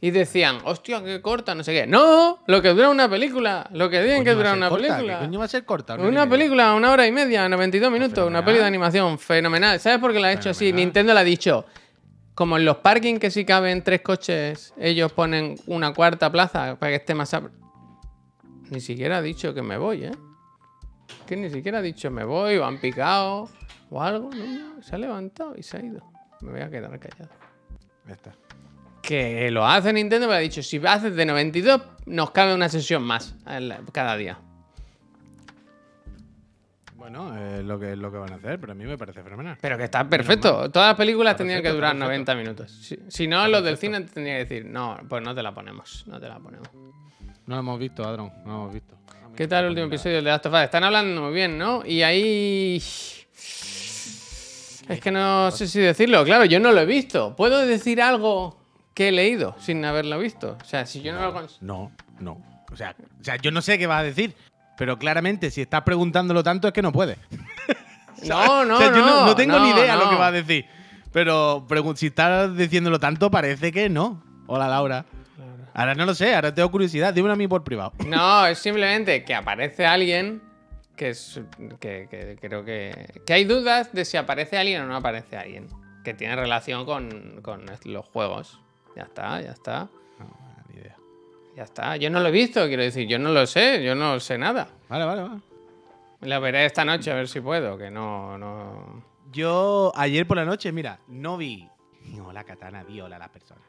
Y decían, hostia, qué corta, no sé qué. No, lo que dura una película. Lo que tienen que Coño, va a durar ser una corta, película. ¿Qué coño va a ser corta? Una película, una hora y media, 92 minutos, una peli de animación, fenomenal. ¿Sabes por qué la ha hecho así? Nintendo le ha dicho, como en los parkings que sí caben tres coches, ellos ponen una cuarta plaza para que esté más... Ni siquiera ha dicho que me voy, ¿eh? Que ni siquiera ha dicho me voy o han picado o algo. No, no, se ha levantado y se ha ido. Me voy a quedar callado. Ya está. Que lo hace Nintendo, pero ha dicho, si haces de 92, nos cabe una sesión más cada día. Bueno, es lo que, lo que van a hacer, pero a mí me parece fenomenal. Pero que está perfecto. Todas las películas Está tendrían que durar está 90 minutos. Si, si no, los del cine te tendría que decir, no, pues no te la ponemos. No te la ponemos. No lo hemos visto, Adron, no lo hemos visto. ¿Qué tal el último episodio de Last of Us? Están hablando muy bien, ¿no? Y ahí. Es que no sé si decirlo. Claro, yo no lo he visto. ¿Puedo decir algo que he leído sin haberlo visto? O sea, si yo no lo cons- No, no. O sea, o sea, yo no sé qué vas a decir, pero claramente si estás preguntándolo tanto es que no puedes. [LAUGHS] No, no, [LAUGHS] o sea, yo no, no tengo no, ni idea no. lo que vas a decir. Pero pregun- si estás diciéndolo tanto, parece que no. Hola, Laura. Ahora no lo sé, ahora tengo curiosidad. Dímelo a mí por privado. [LAUGHS] No, es simplemente que aparece alguien que es. que, que creo que. que hay dudas de si aparece alguien o no aparece alguien. Que tiene relación con, con los juegos. Ya está, ya está. Ni idea. Ya está. Yo no lo he visto, quiero decir, yo no lo sé, yo no sé nada. Vale, vale, vale. La veré esta noche a ver si puedo, que no, no. Yo ayer por la noche, mira, no vi. Hola, katana, di hola a las personas.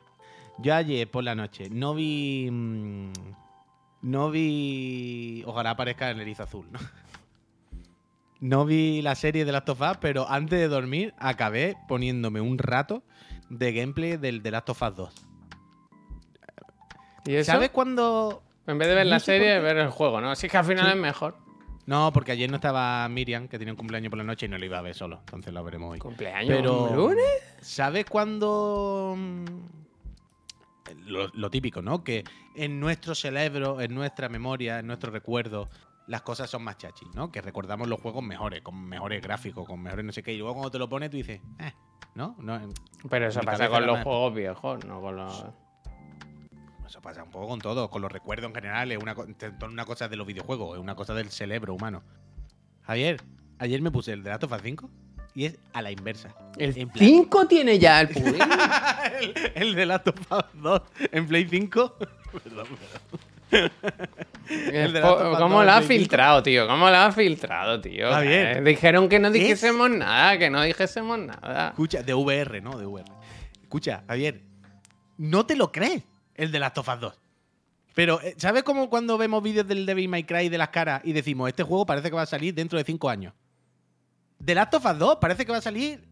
Yo ayer por la noche no vi. mm, No vi. Ojalá aparezca el erizo azul, ¿no? [LAUGHS] No vi la serie de Last of Us, pero antes de dormir acabé poniéndome un rato de gameplay del The Last of Us 2. ¿Y eso? ¿Sabes cuándo.? En vez de ver la No serie, ver el juego, ¿no? Así que al final Sí. es mejor. No, porque ayer no estaba Miriam, que tenía un cumpleaños por la noche y no lo iba a ver solo. Entonces lo veremos hoy. ¿Cumpleaños? Pero. ¿Un lunes? ¿Sabes cuándo.? Lo, lo típico, ¿no? Que en nuestro cerebro, en nuestra memoria, en nuestro recuerdo, las cosas son más chachis, ¿no? Que recordamos los juegos mejores, con mejores gráficos, con mejores no sé qué. Y luego cuando te lo pones, tú dices, eh, ¿no? no Pero eso pasa con los más- juegos viejos, no con los. Eso pasa un poco con todo, con los recuerdos en general. Es una, una cosa de los videojuegos, es una cosa del cerebro humano. Javier, ayer me puse el de Last of Us 5 y es a la inversa. El En plan- 5 tiene ya el [LAUGHS] el, el de Last of Us 2 en Play 5. El de Last of Us [LAUGHS] ¿Cómo 2 lo 5. filtrado, tío? ¿Cómo lo has filtrado, tío? Bien. Eh, Dijeron que no Es- dijésemos nada, que no dijésemos nada. Escucha, de VR, ¿no? De VR. Escucha, Javier, no te lo crees el de Last of Us 2. Pero, eh, ¿sabes cómo cuando vemos vídeos del Devil May Cry de las caras y decimos, este juego parece que va a salir dentro de 5 años? The Last of Us 2 parece que va a salir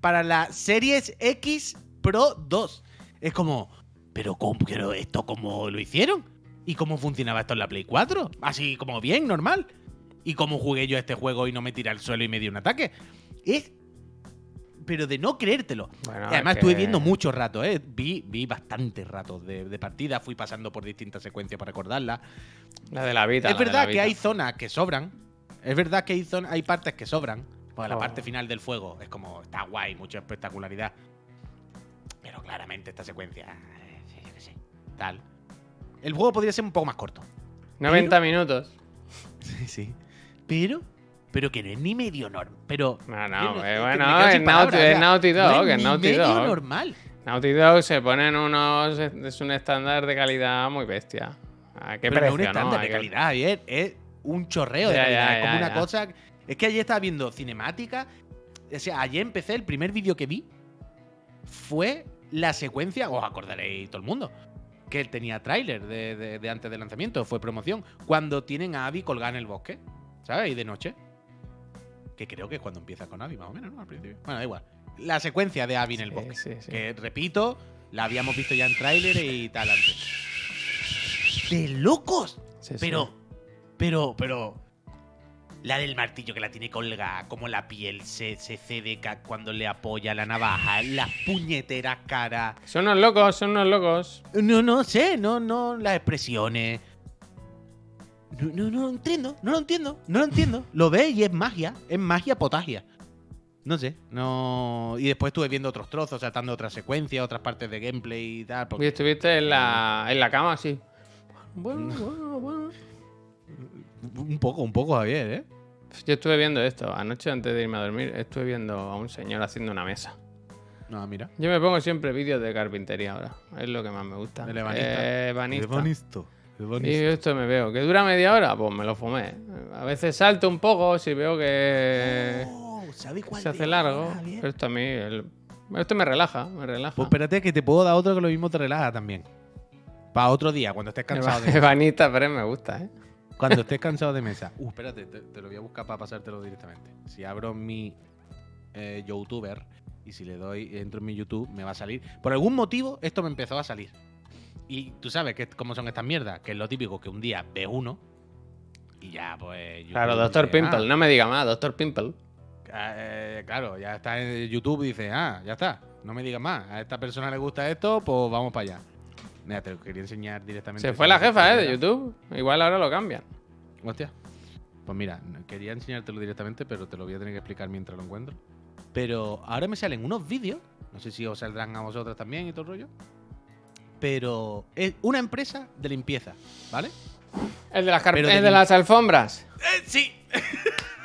para la Series X Pro 2. Es como, ¿pero cómo, pero esto cómo lo hicieron? ¿Y cómo funcionaba esto en la Play 4? Así como bien, normal. ¿Y cómo jugué yo este juego y no me tiré al suelo y me dio un ataque? Es pero de no creértelo. Bueno, Y además es estuve viendo muchos ratos, ¿eh? Vi, vi bastantes ratos de, de partida, fui pasando por distintas secuencias para recordarlas. La de la vida. es la verdad la que hay zonas que sobran. Es verdad que hay, zon- hay partes que sobran. Porque la Oh. parte final del fuego es como, está guay, mucha espectacularidad. Pero claramente esta secuencia, eh, sí, yo qué sé, tal. El juego podría ser un poco más corto. 90 minutos. [LAUGHS] Sí, sí. Pero, pero que no es ni medio normal. Pero. No, no, eh, es que bueno, es Naughty- es Naughty no Dog, es ni Naughty medio Dog. normal. Naughty Dog se ponen unos. Es un estándar de calidad muy bestia. ¿A qué pero no precio, es un estándar no? de calidad, ayer es un chorreo de calidad. ya, es como una cosa. Es que ayer estaba viendo cinemática. O sea, ayer empecé, el primer vídeo que vi fue la secuencia, os acordaréis todo el mundo, que él tenía tráiler de, de- de antes del lanzamiento, fue promoción, cuando tienen a Abby colgada en el bosque, ¿sabes? Y de noche. Que creo que es cuando empieza con Abby, más o menos, ¿no? Al principio. Bueno, da igual. La secuencia de Abby en el Sí, bosque. sí, sí. Que repito, la habíamos visto ya en tráiler y tal antes. ¡De locos! Sí, sí. Pero, pero, pero. La del martillo que la tiene colgada, como la piel se, se cede cuando le apoya la navaja, las puñeteras caras. Son unos locos, son unos locos. No, no sé, no, no, las expresiones. No, no, no lo entiendo, no lo entiendo, no lo entiendo. Lo ves y es magia, es magia potagia. No sé, no. Y después estuve viendo otros trozos, saltando otras secuencias, otras partes de gameplay y tal. Y estuviste en la, en la cama así. Bueno, bueno, bueno. Un poco, un poco, Javier, ¿eh? Yo estuve viendo esto. Anoche antes de irme a dormir, estuve viendo a un señor haciendo una mesa. No, mira. Yo me pongo siempre vídeos de carpintería ahora. Es lo que más me gusta. El ebanista. Eh. Ebonisto. Y esto me veo. ¿Que dura media hora? Pues me lo fumé. A veces salto un poco si veo que Oh, ¿Sabes cuál se de hace largo. Javier? Pero esto a mí... el- Esto me relaja, me relaja. Pues espérate que te puedo dar otro que lo mismo te relaja también. Para otro día, cuando estés cansado de [LAUGHS] Ebanista, pero me gusta, ¿eh? Cuando estés cansado de mesa. Uh, espérate, te, te lo voy a buscar para pasártelo directamente. Si abro mi eh, YouTuber y si le doy, entro en mi YouTube, me va a salir. Por algún motivo, esto me empezó a salir. Y tú sabes que, cómo son estas mierdas, que es lo típico que un día ves uno y ya, pues. YouTube Claro, Doctor dice, Pimple. "Ah, No me diga más, Doctor Pimple. eh, claro, ya está en YouTube y dice, ah, ya está, no me digas más. A esta persona le gusta esto, pues vamos para allá. Mira, te lo quería enseñar directamente. Se fue la jefa, ¿eh? De. YouTube. Igual ahora lo cambian. Hostia. Pues mira, quería enseñártelo directamente, pero te lo voy a tener que explicar mientras lo encuentro. Pero ahora me salen unos vídeos, no sé si os saldrán a vosotros también y todo el rollo. Pero es una empresa de limpieza, ¿vale? El de las, Pero el de de las alfombras. Eh, sí. [LAUGHS]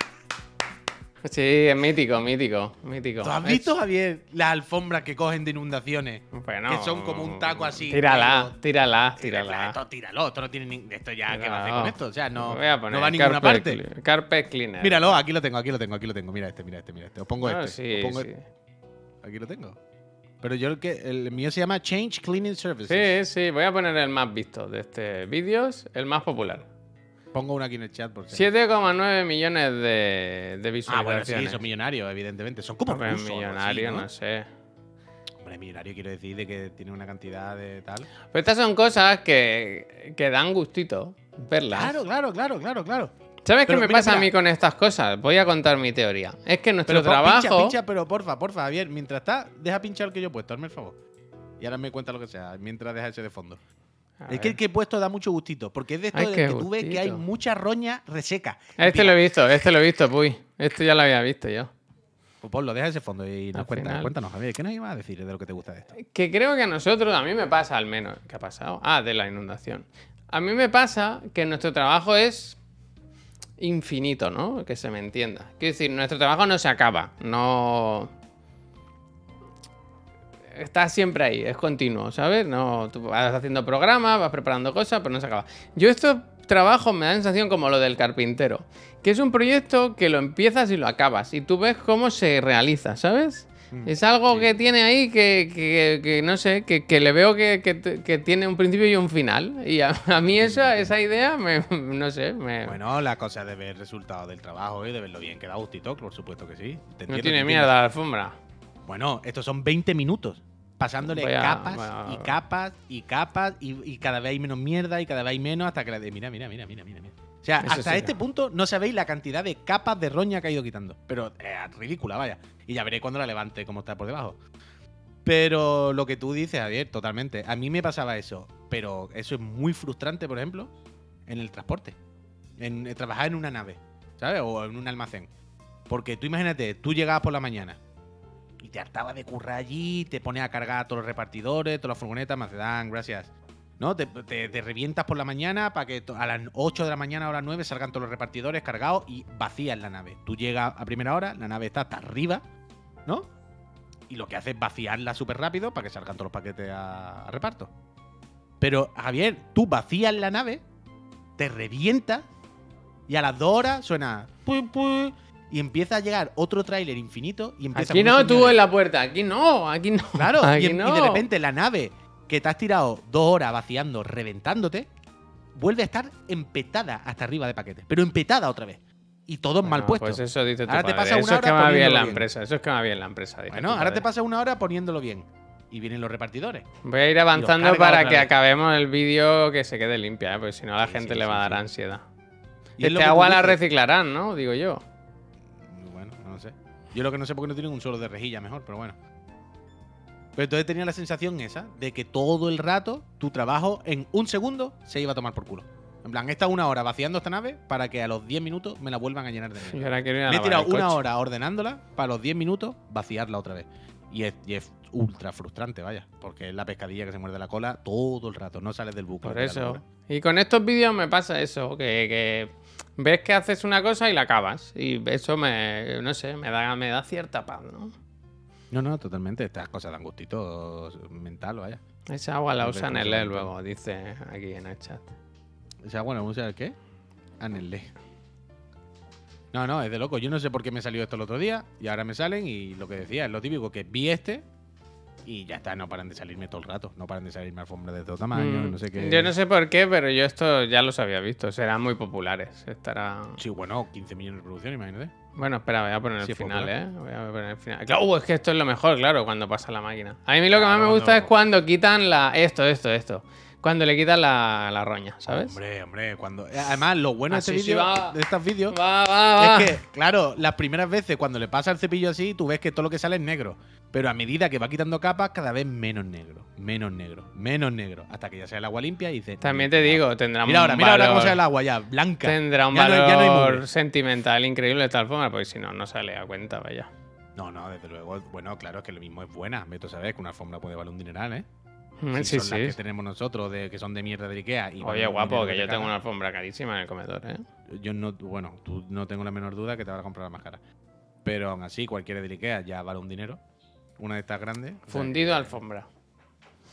Sí, es mítico, mítico, mítico. ¿Tú has visto, Javier, las alfombras que cogen de inundaciones? Bueno, que son como un taco así, Tírala, tírala, Esto, tírala. tíralo, esto no tiene ni... Esto ya, ¿qué va a hacer Tíralo. con esto? O sea, no, Voy a poner no va a ninguna parte. cle- Carpet cleaner. Míralo, aquí lo tengo, aquí lo tengo, aquí lo tengo. Mira este, mira este, mira este. Os pongo Ah, este. sí, os pongo sí. este. Aquí lo tengo. Pero yo el que el mío se llama Change Cleaning Services. Sí, sí, voy a poner el más visto de este vídeos, el más popular. Pongo uno aquí en el chat por si. 7,9 millones de, de Ah, bueno, sí, visualizaciones. son millonarios, evidentemente. Son como rusos o algo así, millonario, ¿no? no sé. Hombre, millonario quiero decir de que tiene una cantidad de tal. Pero estas son cosas que, que dan gustito verlas. Claro, claro, claro, claro, claro. ¿Sabes qué me mira, pasa a mí con estas cosas? Voy a contar mi teoría. Es que nuestro Pero trabajo. pincha, pincha, pero porfa, porfa, Javier, mientras está, deja pinchar el que yo he puesto, hazme el favor. Y ahora me cuenta lo que sea, mientras deja ese de fondo. A Es ver. que el que he puesto da mucho gustito, porque es de esto Ay, de qué que tú ves que hay gustito. mucha roña reseca. Este lo he visto, este lo he visto, puy. Este ya lo había visto yo. Pues ponlo, deja ese fondo y nos cuenta, cuéntanos, Javier, ¿qué nos ibas a decir de lo que te gusta de esto? Que creo que a nosotros, a mí me pasa al menos. ¿Qué ha pasado? Ah, de la inundación. A mí me pasa que nuestro trabajo es infinito, ¿no? Que se me entienda. Quiero decir, nuestro trabajo no se acaba. No. Está siempre ahí, es continuo, ¿sabes? No, tú vas haciendo programas, vas preparando cosas, pero no se acaba. Yo estos trabajos me da sensación como lo del carpintero, que es un proyecto que lo empiezas y lo acabas, y tú ves cómo se realiza, ¿sabes? Es algo que tiene ahí que, que- que no sé, que, que le veo que, que tiene un principio y un final. Y a, a mí esa, esa idea, me, [LAUGHS] no sé, me, Bueno, la cosa de ver resultados del trabajo y de verlo bien que da gustito, por supuesto que sí. Te no entiendo, tiene mierda la alfombra. Bueno, estos son 20 minutos. Pasándole capas y capas y capas y, y cada vez hay menos mierda y cada vez hay menos hasta que la de. Mira, mira, mira, mira, mira. mira. O sea, Eso hasta sí, este punto no sabéis la cantidad de capas de roña que ha ido quitando. Pero es ridícula, vaya. Y ya veré cuando la levante cómo está por debajo. Pero lo que tú dices, Javier, totalmente. A mí me pasaba eso. Pero eso es muy frustrante, por ejemplo, en el transporte. En, en trabajar en una nave, ¿sabes? O en un almacén. Porque tú imagínate, tú llegabas por la mañana te hartabas de currar allí, te pones a cargar a todos los repartidores, todas las furgonetas, Macedán, gracias. ¿No? Te, revientas por la mañana para que a las 8 de la mañana o a las 9 salgan todos los repartidores cargados y vacías la nave. Tú llegas a primera hora, la nave está hasta arriba, ¿no? Y lo que hace es vaciarla súper rápido para que salgan todos los paquetes a, a reparto. Pero, Javier, tú vacías la nave, te revientas y a las 2 horas suena pui, pui, y empieza a llegar otro tráiler infinito y empieza Aquí no, tú en la puerta. Aquí no, aquí no. Claro, y, aquí y no. de repente la nave que te has tirado dos horas vaciando, reventándote, vuelve a estar empetada hasta arriba de paquetes. Pero empetada otra vez. Y todo mal puesto. Pues eso dice tu Ahora te pasa una Eso es que va bien la empresa. Eso es que va bien la empresa. bueno, ahora padre. te pasa una hora poniéndolo bien. Y vienen los repartidores. Voy a ir avanzando para que vez. acabemos el vídeo que se quede limpia, ¿eh? porque si no a la Sí, gente sí, le va a dar ansiedad. Y este agua la reciclarán, ¿no? Digo yo. Yo lo que no sé por qué no tienen un solo de rejilla mejor, pero bueno. Pero entonces tenía la sensación esa de que todo el rato tu trabajo en un segundo se iba a tomar por culo. En plan, he estado una hora vaciando esta nave para que a los 10 minutos me la vuelvan a llenar de a Me he tirado una coche. hora ordenándola para los 10 minutos vaciarla otra vez. Y es, y es ultra frustrante, vaya. Porque es la pescadilla que se muerde la cola todo el rato. No sales del bucle. Por eso. Y con estos vídeos me pasa eso, que, que ves que haces una cosa y la acabas. Y eso me, no sé, me da, me da cierta paz, ¿no? No, no, totalmente. Estas cosas dan gustito mental, vaya. Esa agua la usa Nelé luego, dice aquí en el chat. O sea, bueno, ¿vamos a ver qué? Anelé. No, no, es de loco. Yo no sé por qué me salió esto el otro día y ahora me salen y lo que decía, es lo típico que vi este y ya está, no paran de salirme todo el rato. No paran de salirme alfombras de todo tamaño, Mm, no sé qué. Yo no sé por qué, pero yo esto ya los había visto. Serán muy populares. Estará. Sí, bueno, 15 millones de producción, imagínate. Bueno, espera, voy a poner Sí, el final, popular. ¿eh? Voy a poner el final. Claro, uh, es que esto es lo mejor, claro, cuando pasa la máquina. A mí lo que más me gusta es cuando quitan la. Esto, esto, esto. Cuando le quitan la, la roña, ¿sabes? Hombre, hombre, cuando. Además, lo bueno de, este sí, de estos vídeos es que, claro, las primeras veces cuando le pasa el cepillo así, tú ves que todo lo que sale es negro. Pero a medida que va quitando capas, cada vez menos negro, menos negro, menos negro. Hasta que ya sea el agua limpia y dice. También te digo, tendrá Mira ahora, un mira ahora cómo valor- sale el agua ya, blanca. Tendrá un Ya no hay- ya no hay valor mugre. sentimental increíble de tal forma, porque si no, no sale a cuenta, vaya. No, no, desde luego. Bueno, claro, es que lo mismo es buena. Beto sabes que una alfombra puede valer un dineral, ¿eh? Mm, Si Sí, son las que tenemos nosotros, de, que son de mierda de Ikea. Y Oye, guapo, que yo tengo una alfombra carísima en el comedor, ¿eh? Yo no, bueno, tú no tengo la menor duda que te vas a comprar la más cara. Pero aún así, cualquiera de Ikea ya vale un dinero. Una de estas grandes. o sea Fundido que alfombra.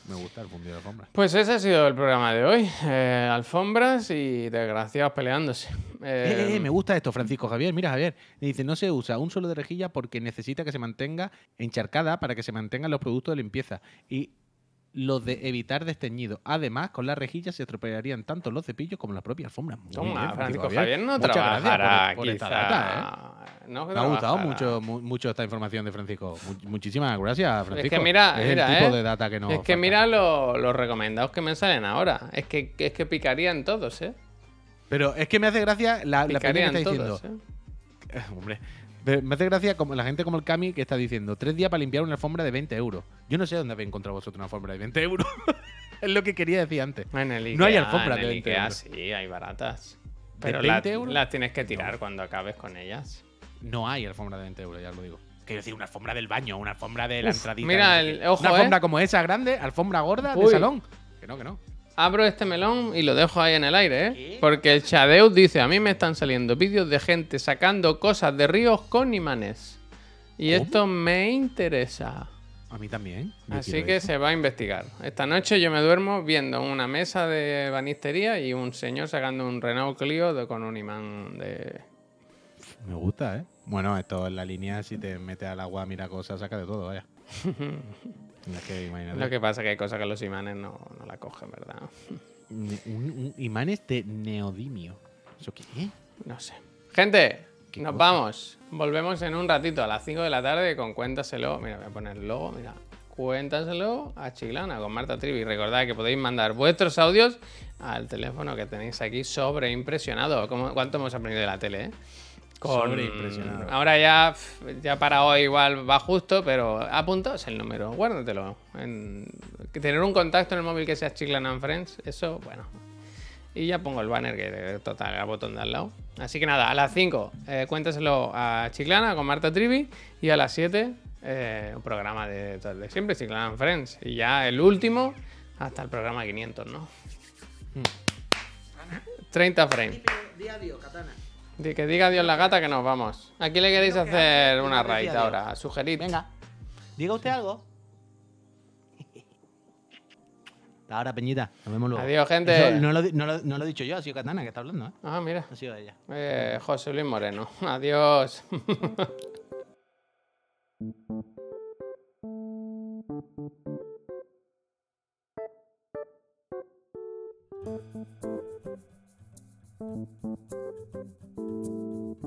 Me gusta el fundido de alfombra. Pues ese ha sido el programa de hoy. Eh, alfombras y desgraciados peleándose. Eh, eh, Eh, me gusta esto, Francisco Javier. Mira, Javier. Dice, no se usa un solo de rejilla porque necesita que se mantenga encharcada para que se mantengan los productos de limpieza. Y los de evitar desteñido. Además, con la rejilla se estropearían tanto los cepillos como las propias alfombras. Muy Toma, Francisco Javier no Muchas trabajará, por- por esta quizá. data, ¿eh? No Me ha gustado mucho, mu- mucho esta información de Francisco. Mu- muchísimas gracias, Francisco. mira, es mira, el tipo ¿eh? de data que nos es que falta. mira lo- los recomendados que me salen ahora. Es que, es que picarían todos, ¿eh? Pero es que me hace gracia la, la que está todos, diciendo. ¿eh? [LAUGHS] Hombre, me me hace gracia como la gente como el Cami que está diciendo tres días para limpiar una alfombra de 20 euros. Yo no sé dónde habéis encontrado vosotros una alfombra de 20 euros. [LAUGHS] es lo que quería decir antes. En el No hay alfombra en de el 20 Ikea euros. sí, hay baratas. ¿De Pero 20 la- euros? las tienes que tirar cuando acabes con ellas. No hay alfombra de 20 euros, ya os lo digo. Quiero decir, una alfombra del baño, una alfombra de la Uf, entradita. mira, el- ojo, una ¿eh? alfombra como esa grande, alfombra gorda de salón. Que no, que no. Abro este melón y lo dejo ahí en el aire, ¿eh? Porque el Chadeus dice, a mí me están saliendo vídeos de gente sacando cosas de ríos con imanes. Y ¿Cómo? esto me interesa. A mí también. Yo Así que eso. se va a investigar. Esta noche yo me duermo viendo una mesa de banistería y un señor sacando un Renault Clio de- con un imán de... Me gusta, ¿eh? Bueno, esto en la línea, si te metes al agua, mira cosas, saca de todo, vaya. [LAUGHS] es que. Lo que pasa que hay cosas que los imanes no, no la cogen, ¿verdad? Ne- un- un- imanes de neodimio. ¿Eso qué es? No sé. Gente, ¿Qué nos cosa? vamos. Volvemos en un ratito a las 5 de la tarde con Cuéntaselo. Mira, voy a poner el logo, mira. Cuéntaselo a Chiclana con Marta Trivi. Recordad que podéis mandar vuestros audios al teléfono que tenéis aquí sobreimpresionado. ¿Cómo- ¿Cuánto hemos aprendido de la tele, eh? Sobreimpresionado. Ahora ya, ya para hoy igual va justo, pero apuntaos el número, guárdatelo. En- tener un contacto en el móvil que sea Chiclana and Friends, eso, bueno, y ya pongo el banner que total, el botón de al lado. Así que nada, a las 5 eh, cuéntaselo a Chiclana con Marta Trivi y a las 7 eh, un programa de, de siempre, Chiclana and Friends. Y ya el último hasta el programa 500, ¿no? 30 frames. Di- Que diga Dios la gata que nos vamos. ¿A quién le queréis hacer una raid ahora? Sugerid. Venga, diga usted algo. Ahora, Peñita, nos vemos luego. Adiós, gente. Eso no, lo, lo- no lo he dicho yo, ha sido Katana que está hablando, ¿eh? Ah, mira. Ha sido ella. Eh, José Luis Moreno. [LAUGHS] Adiós. [LAUGHS] Música